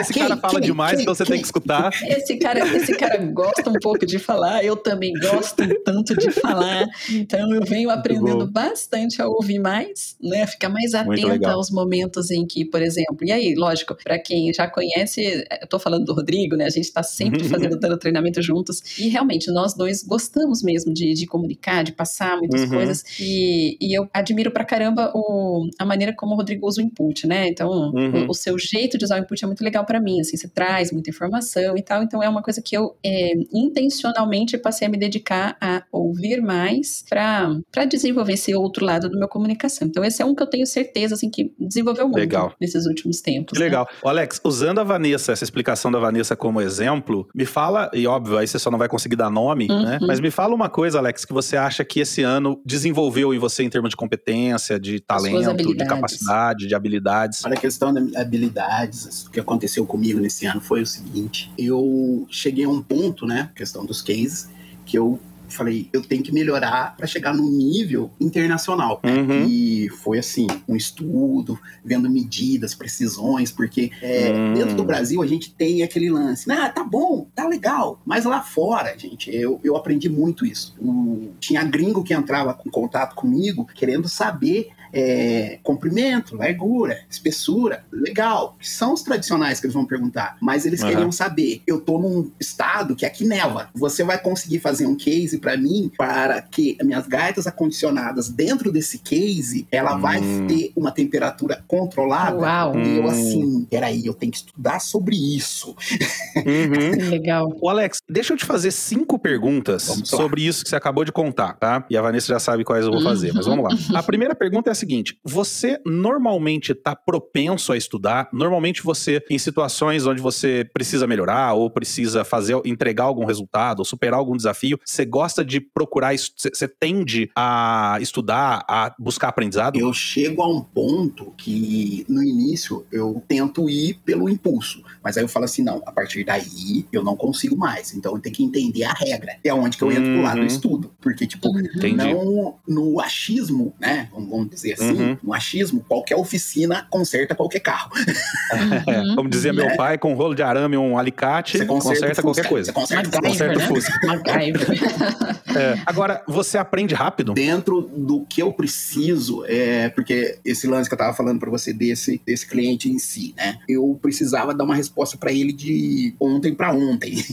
Esse cara fala demais, então você tem que escutar. Esse cara, esse cara gosta um pouco de falar, eu também gosto tanto de falar. Então eu venho aprendendo bastante a ouvir mais, né? Ficar mais atenta aos momentos em que, por exemplo, e aí, lógico, para quem já conhece, eu tô falando do Rodrigo, né? A gente está sempre uhum. fazendo dando treinamento juntos e realmente nós dois gostamos mesmo de, de comunicar, de passar muitas uhum. coisas e, e, eu admiro pra caramba o, a maneira como o Rodrigo usa o input, né? Então, uhum. o, o, seu jeito de usar o input é muito legal para mim, assim, você traz muita informação e tal, então é uma coisa que eu é, intencionalmente passei a me dedicar a ouvir mais para desenvolver esse outro lado do meu comunicação. Então, esse é um que eu tenho certeza assim, que desenvolveu muito legal. nesses últimos tempos. Que né? legal. Alex, usando a Vanessa, essa explicação da Vanessa como exemplo, me fala, e óbvio, aí você só não vai conseguir dar nome, né? uhum. né? Mas me fala uma coisa, Alex, que você acha que esse ano desenvolveu em você em termos de competência, de talento, de capacidade, de habilidades. Olha, a questão de habilidades, o que aconteceu comigo nesse ano foi o seguinte: eu cheguei a um ponto, né, questão dos cases, que eu falei, eu tenho que melhorar para chegar no nível internacional. Uhum. E foi assim, um estudo, vendo medidas, precisões, porque é, uhum. dentro do Brasil a gente tem aquele lance, ah, tá bom, tá legal, mas lá fora, gente, eu, eu aprendi muito isso. O, tinha gringo que entrava em contato comigo querendo saber é, comprimento, largura, espessura, legal. São os tradicionais que eles vão perguntar. Mas eles uhum. queriam saber: eu tô num estado que aqui neva. Você vai conseguir fazer um case para mim para que minhas gaitas acondicionadas dentro desse case ela hum. vai ter uma temperatura controlada? Uau. E eu assim, peraí, eu tenho que estudar sobre isso. Uhum. [LAUGHS] legal. O Alex, deixa eu te fazer cinco perguntas sobre isso que você acabou de contar, tá? E a Vanessa já sabe quais eu vou fazer, uhum. mas vamos lá. A primeira pergunta é seguinte: você normalmente está propenso a estudar? Normalmente você, em situações onde você precisa melhorar ou precisa fazer, entregar algum resultado, ou superar algum desafio, você gosta de procurar, você tende a estudar, a buscar aprendizado? Eu chego a um ponto que no início eu tento ir pelo impulso, mas aí eu falo assim: não, a partir daí eu não consigo mais, então eu tenho que entender a regra. É onde que eu entro uhum. pro lado do uhum. estudo, porque, tipo, Entendi. não no achismo, né? Vamos dizer assim, uhum. achismo, qualquer oficina conserta qualquer carro. Uhum. [LAUGHS] Como dizia meu né? pai, com um rolo de arame e um alicate, você conserta, conserta qualquer coisa. Você conserta, conserta né? o Fusca. [LAUGHS] é. Agora, você aprende rápido? Dentro do que eu preciso, é porque esse lance que eu tava falando para você desse, desse cliente em si, né? Eu precisava dar uma resposta para ele de ontem para ontem.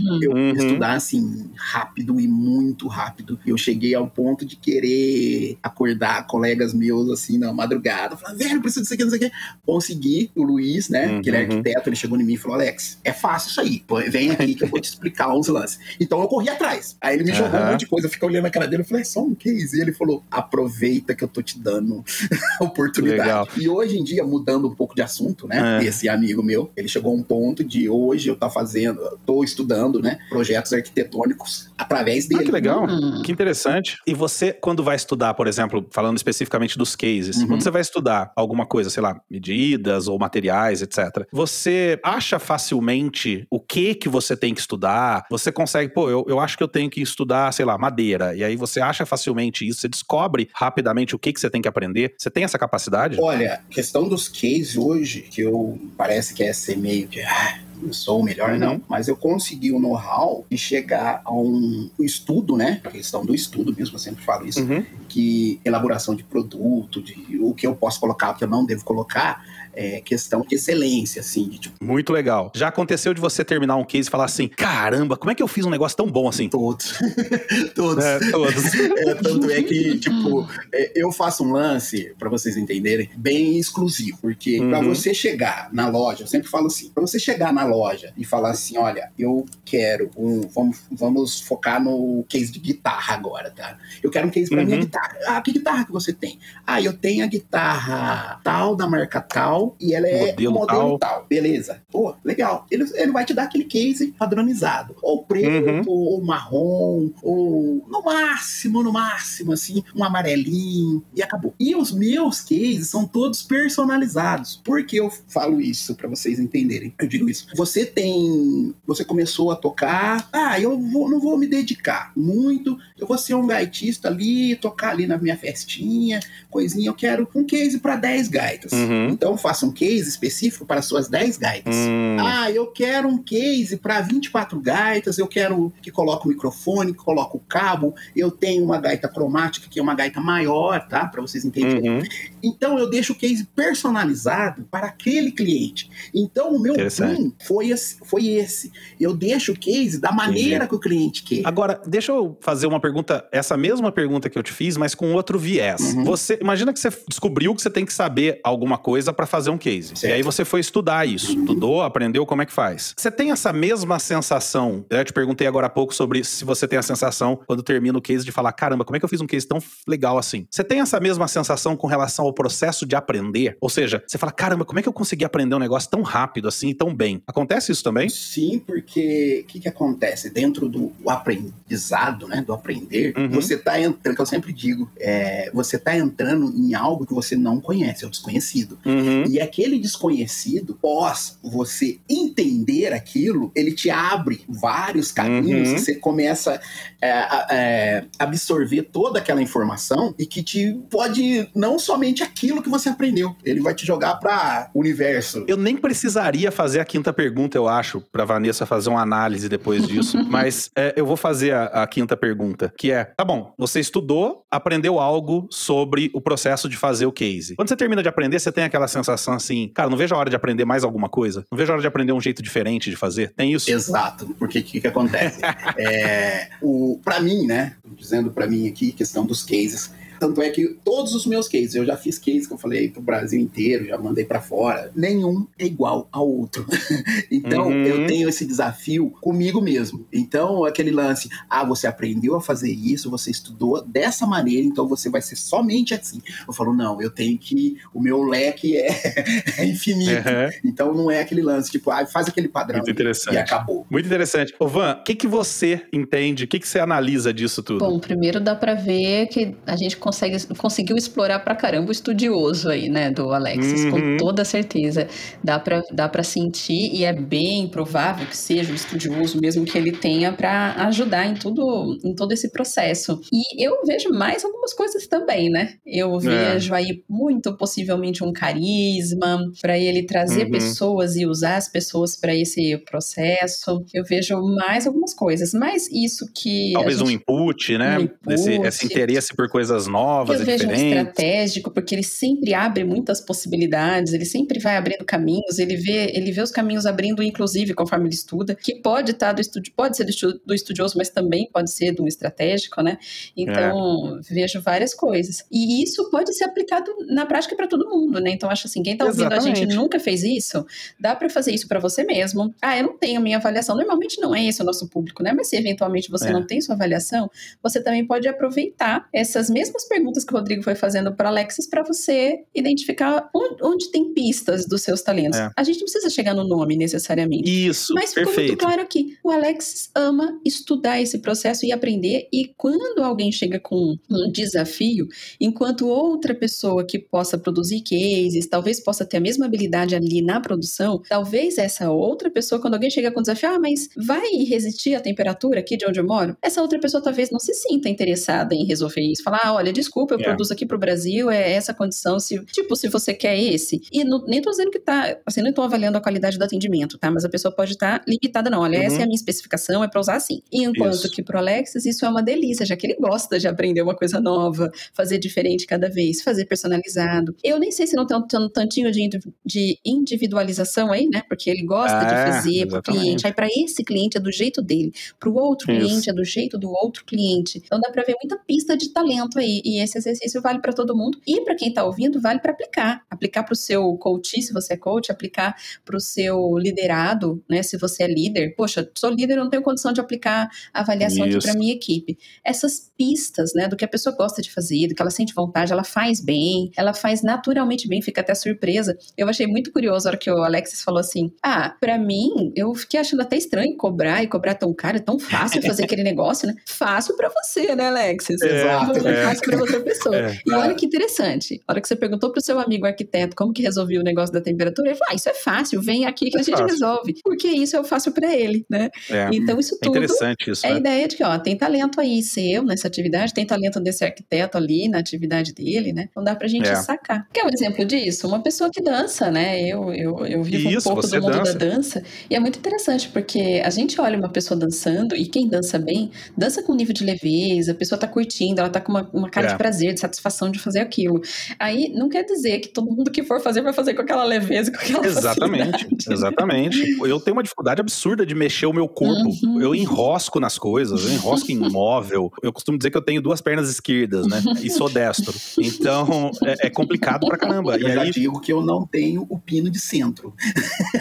Uhum. [LAUGHS] eu uhum. estudar assim rápido e muito rápido. Eu cheguei ao ponto de querer acordar colegas meus, assim, na madrugada, falando, velho, preciso disso aqui, não sei o quê. Consegui, o Luiz, né, uhum. que ele é arquiteto, ele chegou em mim e falou, Alex, é fácil isso aí, vem aqui que eu vou te explicar uns lances. Então eu corri atrás. Aí ele me jogou um monte de coisa, eu fiquei olhando na cara dele, eu falei, é só um case. E ele falou, aproveita que eu tô te dando [LAUGHS] a oportunidade. Legal. E hoje em dia, mudando um pouco de assunto, né, é. esse amigo meu, ele chegou a um ponto de hoje eu tá fazendo, tô estudando, né, projetos arquitetônicos através dele. Ah, que legal, uhum. que interessante. E você, quando vai estudar, por exemplo, falando especificamente dos cases, uhum. quando você vai estudar alguma coisa, sei lá, medidas ou materiais, etc., você acha facilmente o que que você tem que estudar? Você consegue, pô, eu, eu acho que eu tenho que estudar, sei lá, madeira. E aí você acha facilmente isso, você descobre rapidamente o que que você tem que aprender. Você tem essa capacidade? Olha, questão dos cases hoje, que eu parece que é ser meio que. Ah, eu sou o melhor, uhum. não, mas eu consegui o know-how de chegar a um estudo, né? A questão do estudo mesmo, eu sempre falo isso, uhum. que elaboração de produto, de o que eu posso colocar, o que eu não devo colocar, é, questão de excelência, assim. De, tipo... Muito legal. Já aconteceu de você terminar um case e falar assim: caramba, como é que eu fiz um negócio tão bom assim? Todos. [LAUGHS] todos. É, todos. [LAUGHS] é, tanto é que, tipo, é, eu faço um lance, para vocês entenderem, bem exclusivo. Porque uhum. para você chegar na loja, eu sempre falo assim: para você chegar na loja e falar assim: olha, eu quero um. Vamos, vamos focar no case de guitarra agora, tá? Eu quero um case pra uhum. minha guitarra. Ah, que guitarra que você tem? Ah, eu tenho a guitarra tal, da marca tal e ela é modelo, modelo tal. tal. Beleza. Pô, legal. Ele, ele vai te dar aquele case padronizado. Ou preto, uhum. ou marrom, ou no máximo, no máximo, assim, um amarelinho. E acabou. E os meus cases são todos personalizados. Por que eu falo isso? para vocês entenderem. Eu digo isso. Você tem. Você começou a tocar. Ah, eu vou, não vou me dedicar muito. Eu vou ser um gaitista ali, tocar ali na minha festinha, coisinha. Eu quero um case para 10 gaitas. Uhum. Então faça um case específico para suas 10 gaitas. Hum. Ah, eu quero um case para 24 gaitas, eu quero que coloque o microfone, que coloque o cabo, eu tenho uma gaita cromática, que é uma gaita maior, tá? Para vocês entenderem. Uhum. Então eu deixo o case personalizado para aquele cliente. Então o meu boom foi esse, foi esse. Eu deixo o case da maneira Entendi. que o cliente quer. Agora, deixa eu fazer uma pergunta, essa mesma pergunta que eu te fiz, mas com outro viés. Uhum. Você, imagina que você descobriu que você tem que saber alguma coisa para fazer um case. Certo. E aí você foi estudar isso, estudou, aprendeu como é que faz. Você tem essa mesma sensação? Eu te perguntei agora há pouco sobre se você tem a sensação quando termina o case de falar, caramba, como é que eu fiz um case tão legal assim? Você tem essa mesma sensação com relação ao processo de aprender? Ou seja, você fala, caramba, como é que eu consegui aprender um negócio tão rápido assim, tão bem? Acontece isso também? Sim, porque o que, que acontece dentro do aprendizado, né, do aprender, uhum. você tá entrando, que eu sempre digo, é, você tá entrando em algo que você não conhece, é o desconhecido. Uhum. E E aquele desconhecido, pós você entender aquilo, ele te abre vários caminhos, uhum. você começa é, é, absorver toda aquela informação e que te pode não somente aquilo que você aprendeu, ele vai te jogar para o universo. Eu nem precisaria fazer a quinta pergunta, eu acho, para Vanessa fazer uma análise depois disso, [LAUGHS] mas é, eu vou fazer a, a quinta pergunta, que é: tá bom, você estudou, aprendeu algo sobre o processo de fazer o case. Quando você termina de aprender, você tem aquela sensação assim, cara, não vejo a hora de aprender mais alguma coisa, não vejo a hora de aprender um jeito diferente de fazer. Tem isso? Exato, porque o que, que acontece? [LAUGHS] é, o, pra mim, né, dizendo para mim aqui, questão dos cases, tanto é que todos os meus cases, eu já fiz cases que eu falei pro Brasil inteiro, já mandei para fora, nenhum é igual ao outro. [LAUGHS] então, uhum. eu tenho esse desafio comigo mesmo. Então, aquele lance, ah, você aprendeu a fazer isso, você estudou dessa maneira, então você vai ser somente assim. Eu falo, não, eu tenho que, o meu leque é, [LAUGHS] é infinito. Uhum. Então, não é aquele lance, tipo, ah, faz aquele padrão Muito interessante. e acabou. Muito interessante. Ô, Van, o que, que você entende, o que, que você analisa disso tudo? Bom, primeiro dá para ver que a gente consegue, conseguiu explorar pra caramba o estudioso aí, né, do Alexis, uhum. com toda certeza. Dá pra, dá pra sentir e é bem provável que seja o estudioso mesmo que ele tenha para ajudar em tudo, em todo esse processo. E eu vejo mais algumas coisas também, né? Eu é. vejo é. aí muito possivelmente um carisma para ele trazer uhum. pessoas e usar as pessoas para esse processo. Eu vejo mais algumas coisas, mas isso que talvez gente... um input, né? Um input. Esse, esse interesse por coisas novas, eu vejo um estratégico, porque ele sempre abre muitas possibilidades, ele sempre vai abrindo caminhos, ele vê, ele vê os caminhos abrindo, inclusive, conforme ele estuda, que pode estar tá do estúdio, pode ser do, do estudioso, mas também pode ser do estratégico, né? Então, é. vejo várias coisas. E isso pode ser aplicado na prática para todo mundo, né? Então, acho assim, quem está ouvindo Exatamente. a gente nunca fez isso, dá para fazer isso para você mesmo. Ah, eu não tenho minha avaliação. Normalmente não é esse o nosso público, né? Mas se eventualmente você é. não tem sua avaliação, você também pode aproveitar essas mesmas perguntas que o Rodrigo foi fazendo para Alexis para você identificar onde, onde, tem pistas dos seus talentos. É. A gente não precisa chegar no nome necessariamente. Isso, Mas ficou perfeito. muito claro aqui. O Alexis ama estudar esse processo e aprender. E quando alguém chega com um desafio, enquanto outra pessoa que possa produzir cases, talvez possa ter a mesma habilidade ali na produção, talvez essa outra pessoa, quando alguém chega com um desafio, ah, mas vai resistir à temperatura aqui de onde eu moro? Essa outra pessoa talvez não se sinta interessada em resolver isso. Falar, ah, olha, desculpa, eu é. produzo aqui pro Brasil, é essa condição, se, tipo, se você quer esse. E no, nem tô dizendo que tá, assim, não tô avaliando a qualidade do atendimento, tá? Mas a pessoa pode estar tá limitada, não. Olha, uhum. essa é a minha especificação, é pra usar assim. Enquanto isso. que pro Alexis isso é uma delícia, já que ele gosta de aprender uma coisa nova, fazer diferente cada vez, fazer personalizado. Eu nem sei se não tem um tantinho de, de individualização aí, né? Porque ele gosta de é, fazer exatamente. pro cliente. Aí para esse cliente é do jeito dele, pro outro isso. cliente é do jeito do outro cliente. Então dá para ver muita pista de talento aí. E esse exercício vale para todo mundo e para quem está ouvindo vale para aplicar, aplicar para o seu coach, se você é coach, aplicar para o seu liderado, né? Se você é líder, poxa, sou líder, não tenho condição de aplicar a avaliação Isso. aqui para minha equipe. Essas pistas, né, do que a pessoa gosta de fazer, do que ela sente vontade, ela faz bem, ela faz naturalmente bem, fica até surpresa. Eu achei muito curioso a hora que o Alexis falou assim: "Ah, para mim, eu fiquei achando até estranho cobrar e cobrar tão caro, é tão fácil fazer [LAUGHS] aquele negócio, né? Fácil para você, né, Alexis? É, Exato. É. Fácil para outra pessoa. [LAUGHS] É. E olha que interessante. A hora que você perguntou pro seu amigo arquiteto como que resolvia o negócio da temperatura, ele falou: ah, isso é fácil, vem aqui que é a gente fácil. resolve. Porque isso eu faço para ele, né? É. Então, isso é tudo. É interessante isso. É né? a ideia de que, ó, tem talento aí seu nessa atividade, tem talento desse arquiteto ali na atividade dele, né? Não dá pra gente é. sacar. Quer um exemplo disso? Uma pessoa que dança, né? Eu, eu, eu vivo isso, um pouco do mundo dança. da dança. E é muito interessante, porque a gente olha uma pessoa dançando, e quem dança bem, dança com nível de leveza, a pessoa tá curtindo, ela tá com uma, uma cara de prazer, de satisfação de fazer aquilo. Aí não quer dizer que todo mundo que for fazer vai fazer com aquela leveza, com aquela Exatamente, facilidade. exatamente. Eu tenho uma dificuldade absurda de mexer o meu corpo. Uhum. Eu enrosco nas coisas, eu enrosco em móvel. Eu costumo dizer que eu tenho duas pernas esquerdas, né? E sou destro. Então é, é complicado pra caramba. Eu e já aí... digo que eu não tenho o pino de centro.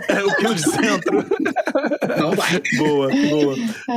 É, [LAUGHS] o pino de centro. Não vai. Boa, boa.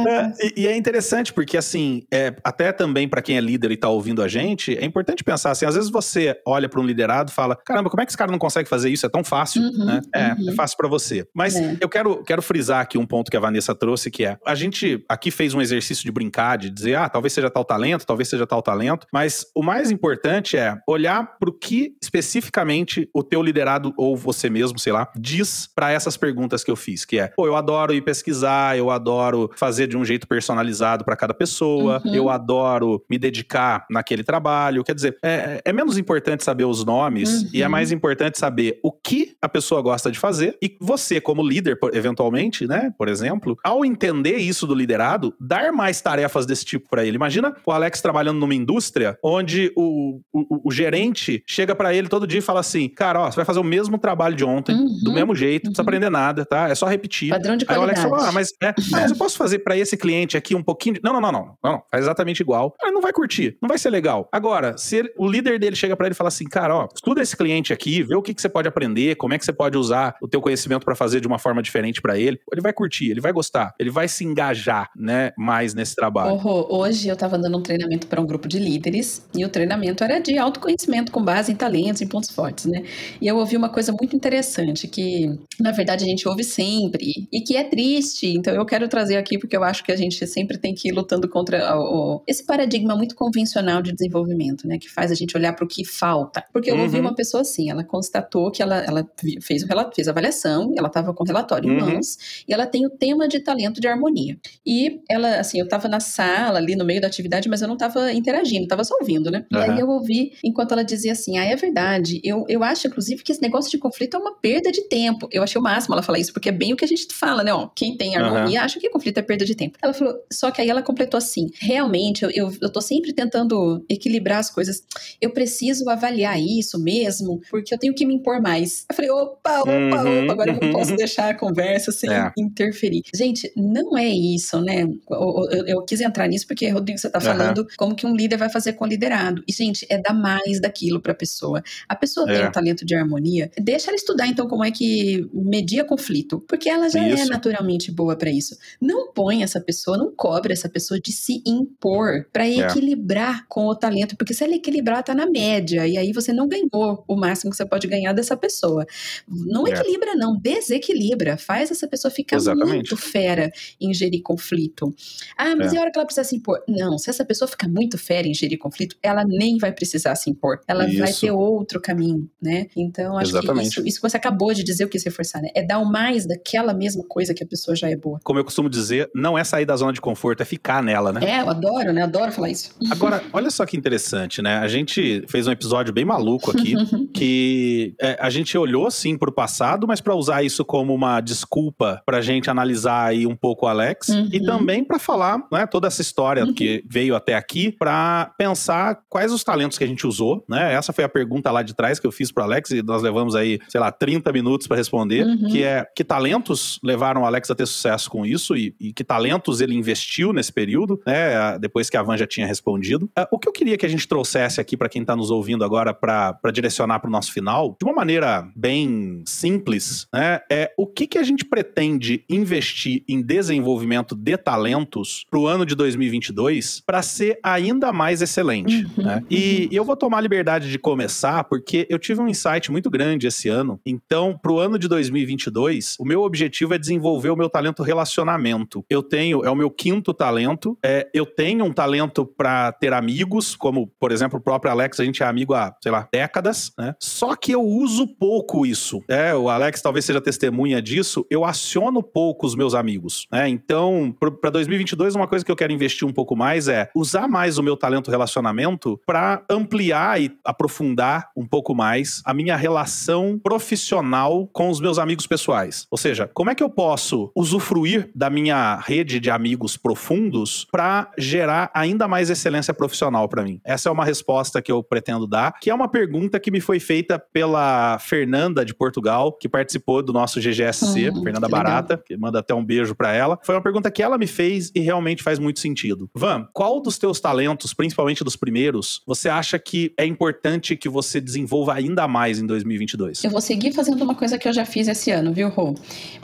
É, e, e, é interessante porque, assim, é, até também para quem é líder e tá ouvindo a gente, gente, é importante pensar assim, às vezes você olha para um liderado e fala, caramba, como é que esse cara não consegue fazer isso? É tão fácil, uhum, né? É, uhum. é fácil para você. Mas é. eu quero, quero frisar aqui um ponto que a Vanessa trouxe, que é, a gente aqui fez um exercício de brincar, de dizer, ah, talvez seja tal talento, talvez seja tal talento, mas o mais importante é olhar para o que especificamente o teu liderado ou você mesmo, sei lá, diz para essas perguntas que eu fiz, que é, pô, eu adoro ir pesquisar, eu adoro fazer de um jeito personalizado para cada pessoa, uhum. eu adoro me dedicar naquele trabalho. Quer dizer, é, é menos importante saber os nomes uhum. e é mais importante saber o que a pessoa gosta de fazer e você, como líder, eventualmente, né, por exemplo, ao entender isso do liderado, dar mais tarefas desse tipo para ele. Imagina o Alex trabalhando numa indústria onde o, o, o gerente chega para ele todo dia e fala assim: cara, ó, você vai fazer o mesmo trabalho de ontem, uhum. do mesmo jeito, não precisa uhum. aprender nada, tá? É só repetir. Padrão de qualidade. Aí o Alex falou: ah, mas, é, [LAUGHS] mas eu posso fazer para esse cliente aqui um pouquinho de... Não, não, não, não, não, não, faz exatamente igual. Aí não vai curtir, não vai ser legal. Agora, se ele, o líder dele chega para ele e fala assim: cara, ó, estuda esse cliente aqui, vê o que, que você pode aprender, como é que você pode usar o teu conhecimento para fazer de uma forma diferente para ele, ele vai curtir, ele vai gostar, ele vai se engajar, né, mais nesse trabalho. Oh, hoje eu tava dando um treinamento para um grupo de líderes e o treinamento era de autoconhecimento com base em talentos, em pontos fortes, né? E eu ouvi uma coisa muito interessante que, na verdade, a gente ouve sempre e que é triste. Então eu quero trazer aqui porque eu acho que a gente sempre tem que ir lutando contra o, esse paradigma muito convencional de desenvolvimento, né? Que faz a gente olhar para o que falta. Porque eu uhum. ouvi uma pessoa assim, ela constatou que ela, ela fez, fez a avaliação, ela estava com o relatório em uhum. mãos e ela tem o tema de talento de harmonia. E ela, assim, eu estava na sala ali no meio da atividade, mas eu não estava interagindo, estava só ouvindo, né? Uhum. E aí eu ouvi enquanto ela dizia assim: ah, é verdade, eu, eu acho, inclusive, que esse negócio de conflito é uma perda de tempo. Eu achei o máximo ela falar isso, porque é bem o que a gente fala, né? Ó, quem tem harmonia acha que conflito é perda de tempo. Ela falou, só que aí ela completou assim: realmente, eu, eu, eu tô sempre tentando equilibrar as coisas. Eu preciso avaliar isso mesmo, porque eu tenho que me impor mais. Eu falei, opa, opa, uhum. opa, agora eu não posso deixar a conversa sem é. interferir. Gente, não é isso, né? Eu, eu, eu quis entrar nisso porque, Rodrigo, você tá falando como que um líder vai fazer com o liderado. E, gente, é dar mais daquilo pra pessoa. A pessoa é. tem um talento de harmonia, deixa ela estudar, então, como é que media conflito, porque ela já é isso. é naturalmente boa para isso. Não põe essa pessoa, não cobre essa pessoa de se impor para é. equilibrar com o talento, porque se ela equilibrar, tá na média, e aí você não ganhou o máximo que você pode ganhar dessa pessoa. Não é. equilibra, não, desequilibra, faz essa pessoa ficar Exatamente. muito fera em gerir conflito. Ah, mas é. e a hora que ela precisa se impor? Não, se essa pessoa ficar muito fera em gerir conflito, ela nem vai precisar se impor, ela isso. vai ter outro caminho, né? Então, acho Exatamente. que isso, isso que você acabou de dizer, o que se forçar, né? É dar o mais daquela mesma coisa que a pessoa já é boa. Como eu costumo dizer, não é sair da zona de conforto, é ficar nela, né? É, eu adoro, né? Adoro falar isso. Agora, olha só que interessante, né? A gente fez um episódio bem maluco aqui, [LAUGHS] que é, a gente olhou sim pro passado, mas para usar isso como uma desculpa pra gente analisar aí um pouco o Alex uhum. e também para falar, né, toda essa história uhum. que veio até aqui, para pensar quais os talentos que a gente usou, né? Essa foi a pergunta lá de trás que eu fiz pro Alex e nós levamos aí, sei lá, 30 minutos para responder, uhum. que é que talentos levaram o Alex a ter sucesso com isso e, e, que talentos ele investiu nesse período, né? Depois que a Van já tinha respondido. Uh, o que eu queria que a gente trouxesse aqui para quem está nos ouvindo agora para direcionar para o nosso final, de uma maneira bem simples, né? É o que, que a gente pretende investir em desenvolvimento de talentos para o ano de 2022 para ser ainda mais excelente, uhum. né? E, e eu vou tomar a liberdade de começar porque eu tive um insight muito grande esse ano. Então, para o ano de 2022, o meu objetivo é desenvolver o meu talento relacionamento. Eu tenho, é o meu quinto talento. É, eu tenho um talento para ter amigos, como, por exemplo, o próprio Alex, a gente é amigo há, sei lá, décadas, né? Só que eu uso pouco isso. É, o Alex talvez seja testemunha disso. Eu aciono pouco os meus amigos, né? Então, para 2022, uma coisa que eu quero investir um pouco mais é usar mais o meu talento relacionamento para ampliar e aprofundar um pouco mais a minha relação profissional com os meus amigos pessoais. Ou seja, como é que eu posso usufruir da minha rede de amigos profundos para gerar ainda mais excelência profissional para mim? Essa é uma resposta que eu pretendo dar, que é uma pergunta que me foi feita pela Fernanda de Portugal, que participou do nosso GGSC, uhum, Fernanda que Barata, legal. que manda até um beijo para ela. Foi uma pergunta que ela me fez e realmente faz muito sentido. Van, qual dos teus talentos, principalmente dos primeiros, você acha que é importante que você desenvolva ainda mais em 2022? Eu vou seguir fazendo uma coisa que eu já fiz esse ano, viu, Rô?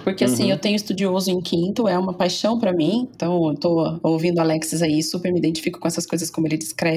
Porque assim, uhum. eu tenho estudioso em quinto, é uma paixão para mim. Então, eu tô ouvindo Alexis aí, super me identifico com essas coisas como ele descreve.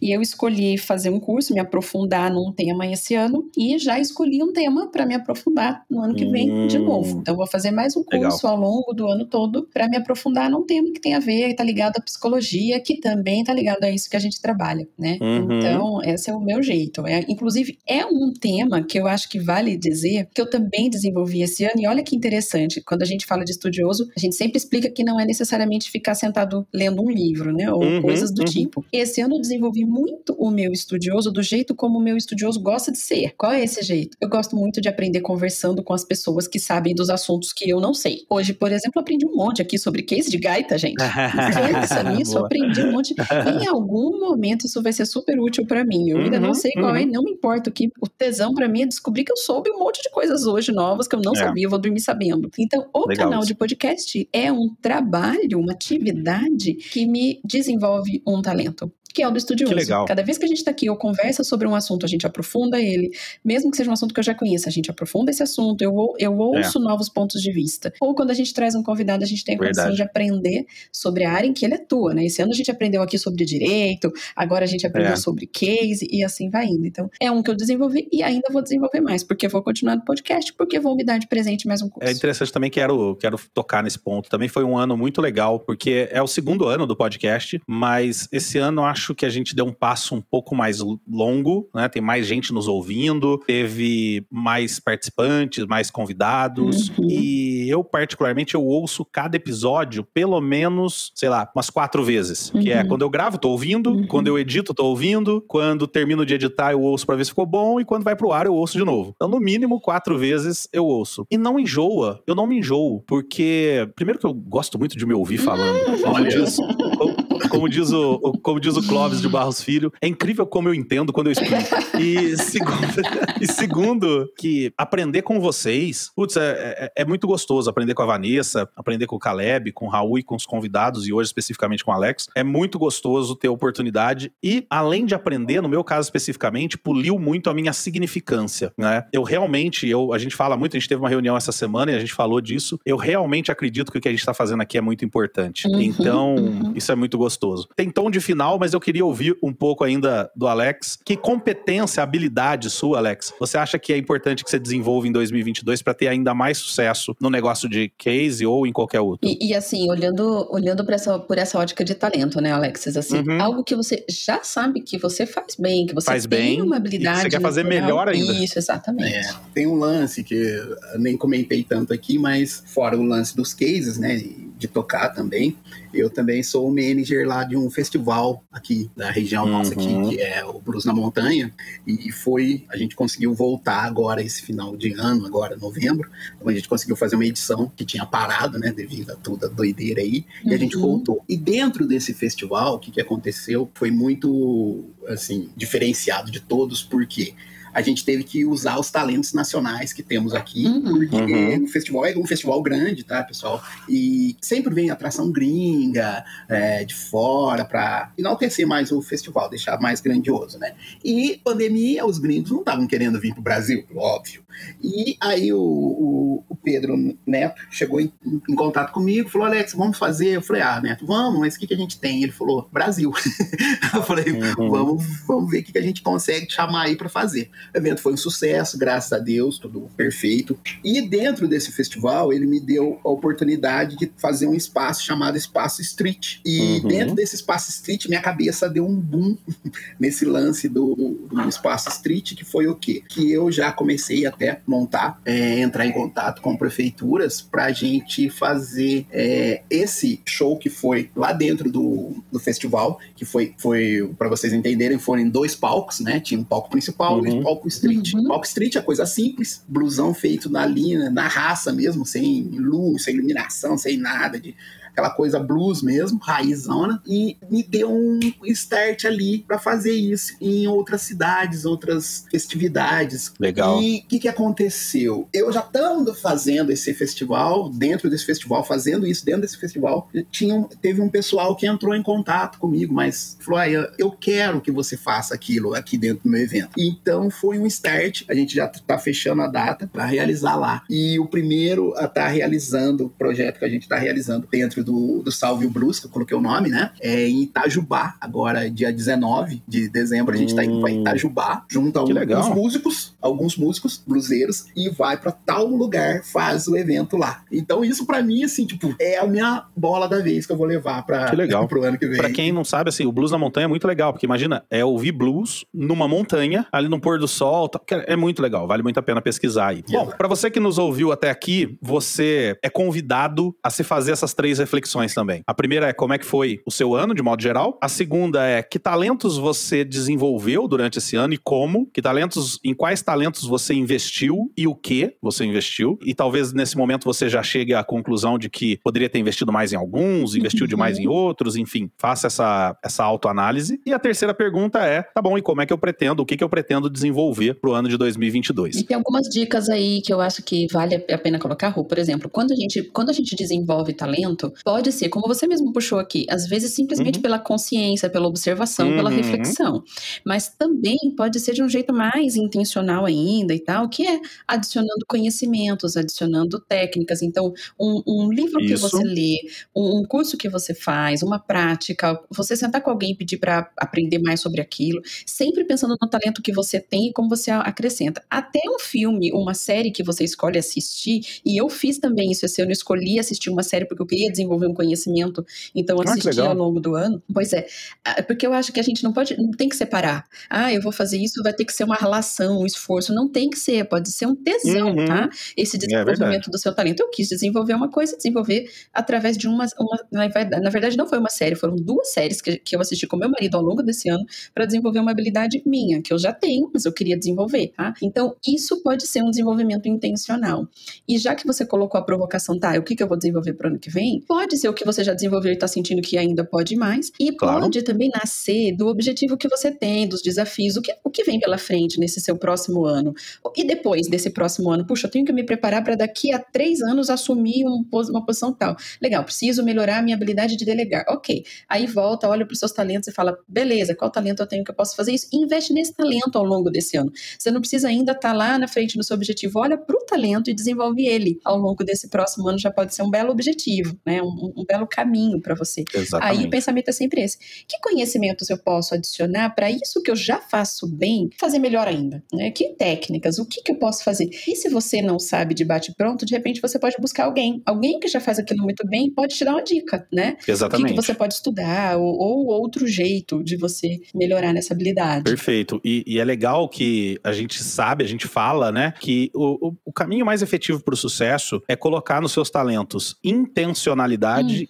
E eu escolhi fazer um curso, me aprofundar num tema esse ano e já escolhi um tema para me aprofundar no ano que vem uhum. de novo. Então, vou fazer mais um curso Legal. ao longo do ano todo para me aprofundar num tema que tem a ver, tá ligado à psicologia, que também tá ligado a isso que a gente trabalha, né? Uhum. Então, esse é o meu jeito. É, inclusive, é um tema que eu acho que vale dizer que eu também desenvolvi esse ano. E olha que interessante, quando a gente fala de estudioso, a gente sempre explica que não é necessariamente ficar sentado lendo um livro, né? Ou uhum, coisas do uhum. tipo. Esse ano eu desenvolvi muito o meu estudioso do jeito como o meu estudioso gosta de ser. Qual é esse jeito? Eu gosto muito de aprender conversando com as pessoas que sabem dos assuntos que eu não sei. Hoje, por exemplo, aprendi um monte aqui sobre case de gaita, gente. Pensa [LAUGHS] nisso, aprendi um monte. Em algum momento isso vai ser super útil para mim. Eu ainda não uhum, sei qual é, uhum. não me importa. O que o tesão para mim é descobrir que eu soube um monte de coisas hoje novas que eu não é. sabia, eu vou dormir sabendo. Então, o Legal canal de podcast é um trabalho, uma atividade que me desenvolve um talento que é o do estudioso. Que legal. Cada vez que a gente está aqui ou conversa sobre um assunto, a gente aprofunda ele, mesmo que seja um assunto que eu já conheça, a gente aprofunda esse assunto, eu, eu ouço é. novos pontos de vista. Ou quando a gente traz um convidado, a gente tem a Verdade. condição de aprender sobre a área em que ele atua, né? Esse ano a gente aprendeu aqui sobre direito, agora a gente aprendeu é. sobre case e assim vai indo. Então, é um que eu desenvolvi e ainda vou desenvolver mais, porque vou continuar no podcast, porque vou me dar de presente mais um curso. É interessante também, quero, quero tocar nesse ponto. Também foi um ano muito legal, porque é o segundo ano do podcast, mas esse ano eu acho acho que a gente deu um passo um pouco mais longo, né? Tem mais gente nos ouvindo, teve mais participantes, mais convidados. Uhum. E eu, particularmente, eu ouço cada episódio pelo menos, sei lá, umas quatro vezes. Uhum. Que é uhum. quando eu gravo, tô ouvindo, uhum. quando eu edito, tô ouvindo, quando termino de editar, eu ouço pra ver se ficou bom, e quando vai pro ar, eu ouço de novo. Então, no mínimo, quatro vezes eu ouço. E não enjoa, eu não me enjoo, porque, primeiro que eu gosto muito de me ouvir falando. Olha isso. [LAUGHS] [LAUGHS] Como diz o, como diz o Clóvis de Barros Filho, é incrível como eu entendo quando eu explico. E segundo, [LAUGHS] e segundo que aprender com vocês, putz, é, é, é, muito gostoso aprender com a Vanessa, aprender com o Caleb, com o Raul e com os convidados, e hoje especificamente com o Alex. É muito gostoso ter oportunidade e, além de aprender, no meu caso especificamente, poliu muito a minha significância, né? Eu realmente, eu, a gente fala muito, a gente teve uma reunião essa semana e a gente falou disso, eu realmente acredito que o que a gente está fazendo aqui é muito importante. Uhum, então, uhum. isso é muito gostoso. Tem tom de final, mas eu queria ouvir um pouco ainda do Alex. Que competência, habilidade sua, Alex, você acha que é importante que você desenvolva em 2022 para ter ainda mais sucesso no negócio de case ou em qualquer outro? E, e assim, olhando, olhando por essa, por essa ótica de talento, né, Alexis? Assim, uhum. algo que você já sabe que você faz bem, que você faz tem bem, uma habilidade. você quer fazer melhor ainda. Isso, exatamente. É, tem um lance que eu nem comentei tanto aqui, mas fora o lance dos cases, né? De tocar também. Eu também sou manager lá de um festival aqui da região uhum. nossa aqui, uhum. que é o Blues na Montanha, e foi, a gente conseguiu voltar agora esse final de ano, agora novembro, então a gente conseguiu fazer uma edição que tinha parado, né, devido a toda a doideira aí, uhum. e a gente uhum. voltou. E dentro desse festival, o que, que aconteceu foi muito, assim, diferenciado de todos, porque a gente teve que usar os talentos nacionais que temos aqui, uhum. porque uhum. o festival é um festival grande, tá, pessoal? E sempre vem atração gringa, é, de fora, para enaltecer mais o festival, deixar mais grandioso, né? E pandemia, os gringos não estavam querendo vir para o Brasil, óbvio. E aí o, o, o Pedro Neto chegou em, em, contato comigo, falou, Alex, vamos fazer? Eu falei, ah, Neto, vamos, mas o que, que a gente tem? Ele falou, Brasil. [LAUGHS] eu falei, uhum. vamos, vamos ver o que, que a gente consegue chamar aí para fazer. O evento foi um sucesso, graças a Deus, tudo perfeito. E dentro desse festival, ele me deu a oportunidade de fazer um espaço chamado Espaço Street. E uhum. dentro desse Espaço Street, minha cabeça deu um boom [LAUGHS] nesse lance do, do Espaço Street, que foi o quê? Que eu já comecei até montar, é, entrar em contato com prefeituras para a gente fazer é, esse show que foi lá dentro do, do festival, que foi, foi para vocês entenderem, foram em dois palcos, né? Tinha um palco principal uhum. e um palco street street. Uhum. Walk street é coisa simples, blusão feito na linha, na raça mesmo, sem luz, sem iluminação, sem nada de aquela coisa blues mesmo, raizona, e me deu um start ali para fazer isso em outras cidades, outras festividades. Legal. E o que, que aconteceu? Eu já estando fazendo esse festival, dentro desse festival, fazendo isso dentro desse festival, tinha, teve um pessoal que entrou em contato comigo, mas falou: ah, eu quero que você faça aquilo aqui dentro do meu evento. Então foi um start, a gente já está fechando a data para realizar lá. E o primeiro a estar tá realizando o projeto que a gente está realizando dentro do, do Salve o Blues, que eu coloquei o nome, né? É em Itajubá, agora dia 19 de dezembro, a gente está hum. indo para Itajubá, junto a alguns músicos, alguns músicos bluseiros, e vai para tal lugar, faz o evento lá. Então isso para mim, assim, tipo, é a minha bola da vez que eu vou levar para [LAUGHS] pro ano que vem. Pra quem não sabe, assim, o blues na montanha é muito legal, porque imagina, é ouvir blues numa montanha, ali no pôr do sol, é muito legal, vale muito a pena pesquisar aí. Bom, para você que nos ouviu até aqui, você é convidado a se fazer essas três reflexões também. A primeira é como é que foi o seu ano, de modo geral. A segunda é que talentos você desenvolveu durante esse ano e como. Que talentos, em quais talentos você investiu e o que você investiu. E talvez nesse momento você já chegue à conclusão de que poderia ter investido mais em alguns, investiu demais em outros, enfim, faça essa, essa autoanálise. E a terceira pergunta é: tá bom, e como é que eu pretendo, o que, que eu pretendo desenvolver pro ano de 2022? E tem algumas dicas aí que eu acho que vale a pena colocar, Ru. Por exemplo, quando a gente, quando a gente desenvolve talento, pode ser, como você mesmo puxou aqui, às vezes simplesmente uhum. pela consciência, pela observação, uhum. pela reflexão. Mas também pode ser de um jeito mais intencional ainda e tal, que é adicionando conhecimentos, adicionando técnicas. Então, um, um livro que Isso. você lê, um, um, curso que você faz, uma prática, você sentar com alguém e pedir para aprender mais sobre aquilo, sempre pensando no talento que você tem e como você acrescenta. Até um filme, uma série que você escolhe assistir, e eu fiz também isso esse ano, eu escolhi assistir uma série porque eu queria desenvolver um conhecimento, então ah, assisti ao longo do ano. Pois é, porque eu acho que a gente não pode, não tem que separar. Ah, eu vou fazer isso, vai ter que ser uma relação, um esforço. Não tem que ser, pode ser um tesão, uhum. tá? Esse é desenvolvimento é do seu talento. Eu quis desenvolver uma coisa, desenvolver através de uma, uma na verdade não foi uma série, foram duas séries que, que eu assisti com meu marido ao longo desse ano para desenvolver uma habilidade minha, que eu já tenho, mas eu queria desenvolver, tá? Então, isso pode ser um desenvolvimento intencional. E já que você colocou a provocação, tá, o que, que eu vou desenvolver para o ano que vem? Pode ser o que você já desenvolveu e está sentindo que ainda pode mais, e claro. pode também nascer do objetivo que você tem, dos desafios, o que, o que vem pela frente nesse seu próximo ano. E depois desse próximo ano, puxa, eu tenho que me preparar para daqui a três anos assumir um, uma posição tal. Legal, preciso melhorar a minha habilidade de delegar. Ok. Aí volta, olha para os seus talentos e fala: beleza, qual talento eu tenho que eu posso fazer isso? E investe nesse talento ao longo desse ano. Você não precisa ainda estar tá lá na frente do seu objetivo. Olha para o talento e desenvolve ele ao longo desse próximo ano. Já pode ser um belo objetivo, né? um, um belo caminho para você. Exatamente. Aí o pensamento é sempre esse: que conhecimentos eu posso adicionar para isso que eu já faço bem, fazer melhor ainda? Né? Que técnicas? O que, que eu posso fazer? E se você não sabe de bate-pronto, de repente você pode buscar alguém. Alguém que já faz aquilo muito bem pode te dar uma dica, né? Exatamente. O que, que você pode estudar ou, ou, outro jeito de você melhorar nessa habilidade. Perfeito. E, e, é legal que a gente sabe, a gente fala, né, que o, o, o caminho mais efetivo para o sucesso é colocar nos seus talentos intencionalidade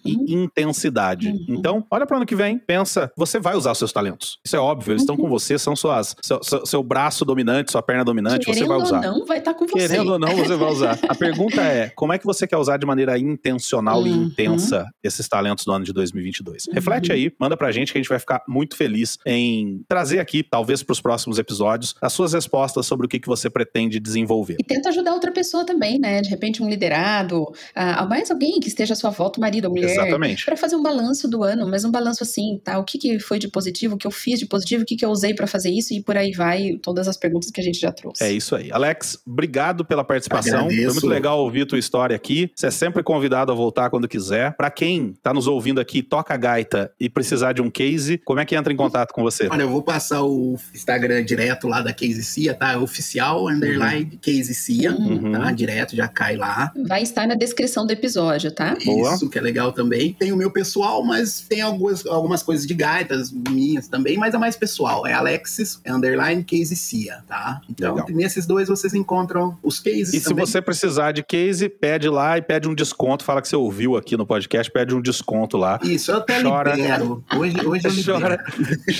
uhum. e intensidade. Uhum. Então, olha para o ano que vem, pensa, você vai usar seus talentos. Isso é óbvio, eles estão com uhum. você, são suas, seu, seu, seu, braço dominante, sua perna dominante, Querendo você vai usar. Querendo ou não, vai estar tá com você. Querendo ou não, você vai usar. A pergunta é, [LAUGHS] como é que você quer usar de maneira intencional uhum. e intensa esses talentos do ano de 2022? Uhum. Reflete aí, manda pra gente que a gente vai ficar muito feliz em trazer aqui, talvez para os próximos episódios, as suas respostas sobre o que, que você pretende desenvolver. E tenta ajudar outra pessoa também, né? De repente um liderado, uh, mais alguém que esteja à sua volta, marido ou mulher. Exatamente. Para fazer um balanço do ano, mas um balanço assim, tá? O que, que foi de positivo, o que eu fiz de positivo, o que, que eu usei para fazer isso e por aí vai, todas as perguntas que a gente já trouxe. É isso aí. Alex, obrigado pela participação. Agradeço. Foi muito legal ouvir tua história aqui. Você é sempre convidado a voltar quando quiser. Para quem tá nos ouvindo aqui, toca gaita e precisar de um case, como é que entra em contato com você? Olha, eu vou passar o Instagram direto lá da Case Cia, tá? Oficial underline uhum. Case Cia, uhum. tá? Direto, já cai lá. Vai estar na descrição do episódio, tá? Boa. Isso, que é legal também. Tem o meu pessoal, mas tem algumas, algumas coisas de gaitas minhas também, mas é mais pessoal. É Alexis, é underline Case Cia, tá? Então, legal. nesses dois vocês encontram os cases E também. se você precisar de case, pede lá e pede um desconto. Fala que você ouviu aqui no podcast, pede um desconto lá. Isso, eu até chora, libero. Hoje, hoje eu chora,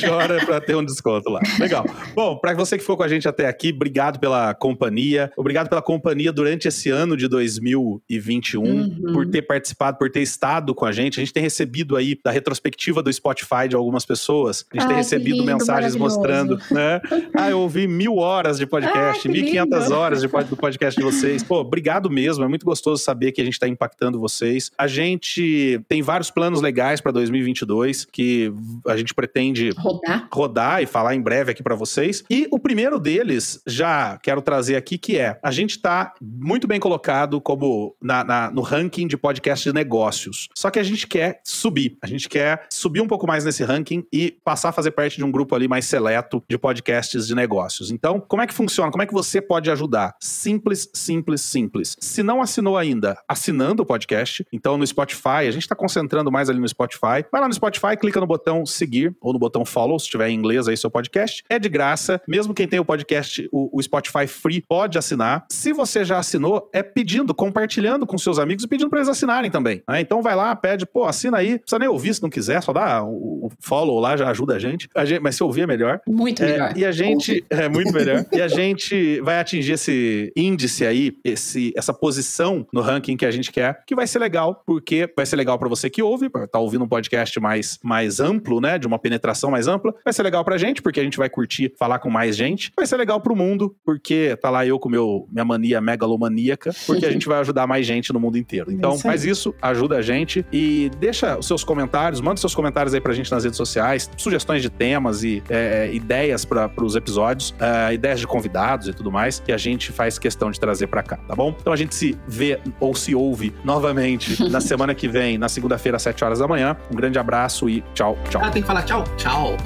chora pra ter um desconto lá. Legal. Bom, pra você que ficou com a gente até aqui, obrigado pela companhia. Obrigado pela companhia durante esse ano de 2021, uhum. por ter participado, por ter estado com a gente. A gente tem recebido aí da retrospectiva do Spotify de algumas pessoas. A gente Ai, tem recebido lindo, mensagens mostrando, né? Ah, eu ouvi mil horas de podcast, mil quinhentas horas de, do podcast de vocês. Pô, obrigado mesmo. É muito gostoso saber que a gente está impactando vocês. A gente tem vários planos legais para 2022 que a gente pretende rodar. rodar e falar em breve aqui para vocês. E o primeiro deles, já quero trazer aqui, que é a gente está muito bem colocado como na, na, no ranking de podcast de negócios. Só que a gente quer subir. A gente quer subir um pouco mais nesse ranking e passar a fazer parte de um grupo ali mais seleto de podcasts de negócios. Então, como é que funciona? Como é que você pode ajudar? Simples, simples, simples. Se não assinou ainda, assinando o podcast, então no Spotify, a gente está concentrando mais ali no Spotify. Vai lá no Spotify, clica no botão seguir ou no botão follow, se tiver em inglês aí seu podcast. É de graça, mesmo quem tem o podcast, o, o Spotify Free, pode assinar. Se você já assinou, é pedindo, compartilhando com seus amigos e pedindo para eles assinarem também. Né? Então vai lá, pede, pô, assina aí. Não precisa nem ouvir se não quiser, só dá o, follow lá, já ajuda a gente. a gente. Mas se ouvir é melhor. Muito é, melhor. E a gente. É muito melhor. e a gente vai atingir esse índice aí, esse, essa posição no ranking que a gente quer, que vai ser legal, porque vai ser legal para você que ouve, tá ouvindo um podcast mais, mais amplo, né? De uma penetração mais ampla. Vai ser legal pra gente, porque a gente vai curtir falar com mais gente. Vai ser legal pro mundo, porque tá lá eu com meu, minha mania megalomaníaca, porque a gente vai ajudar mais gente no mundo inteiro. Então, faz isso, ajuda a gente e deixa os seus comentários, manda seus comentários aí pra gente nas redes sociais, sugestões de temas e é, ideias para os episódios, é, ideias de convidados e tudo mais, que a gente faz questão de trazer para cá, tá bom? Então a gente se vê ou se ouve novamente [LAUGHS] na semana que vem, na segunda-feira, às 7 horas da manhã. Um grande abraço e tchau, tchau. Ah, tem que falar tchau? Tchau.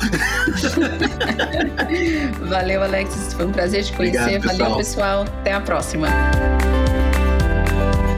[LAUGHS] Valeu, Alex. Foi um prazer te conhecer. Obrigado, Valeu, pessoal. Até a próxima.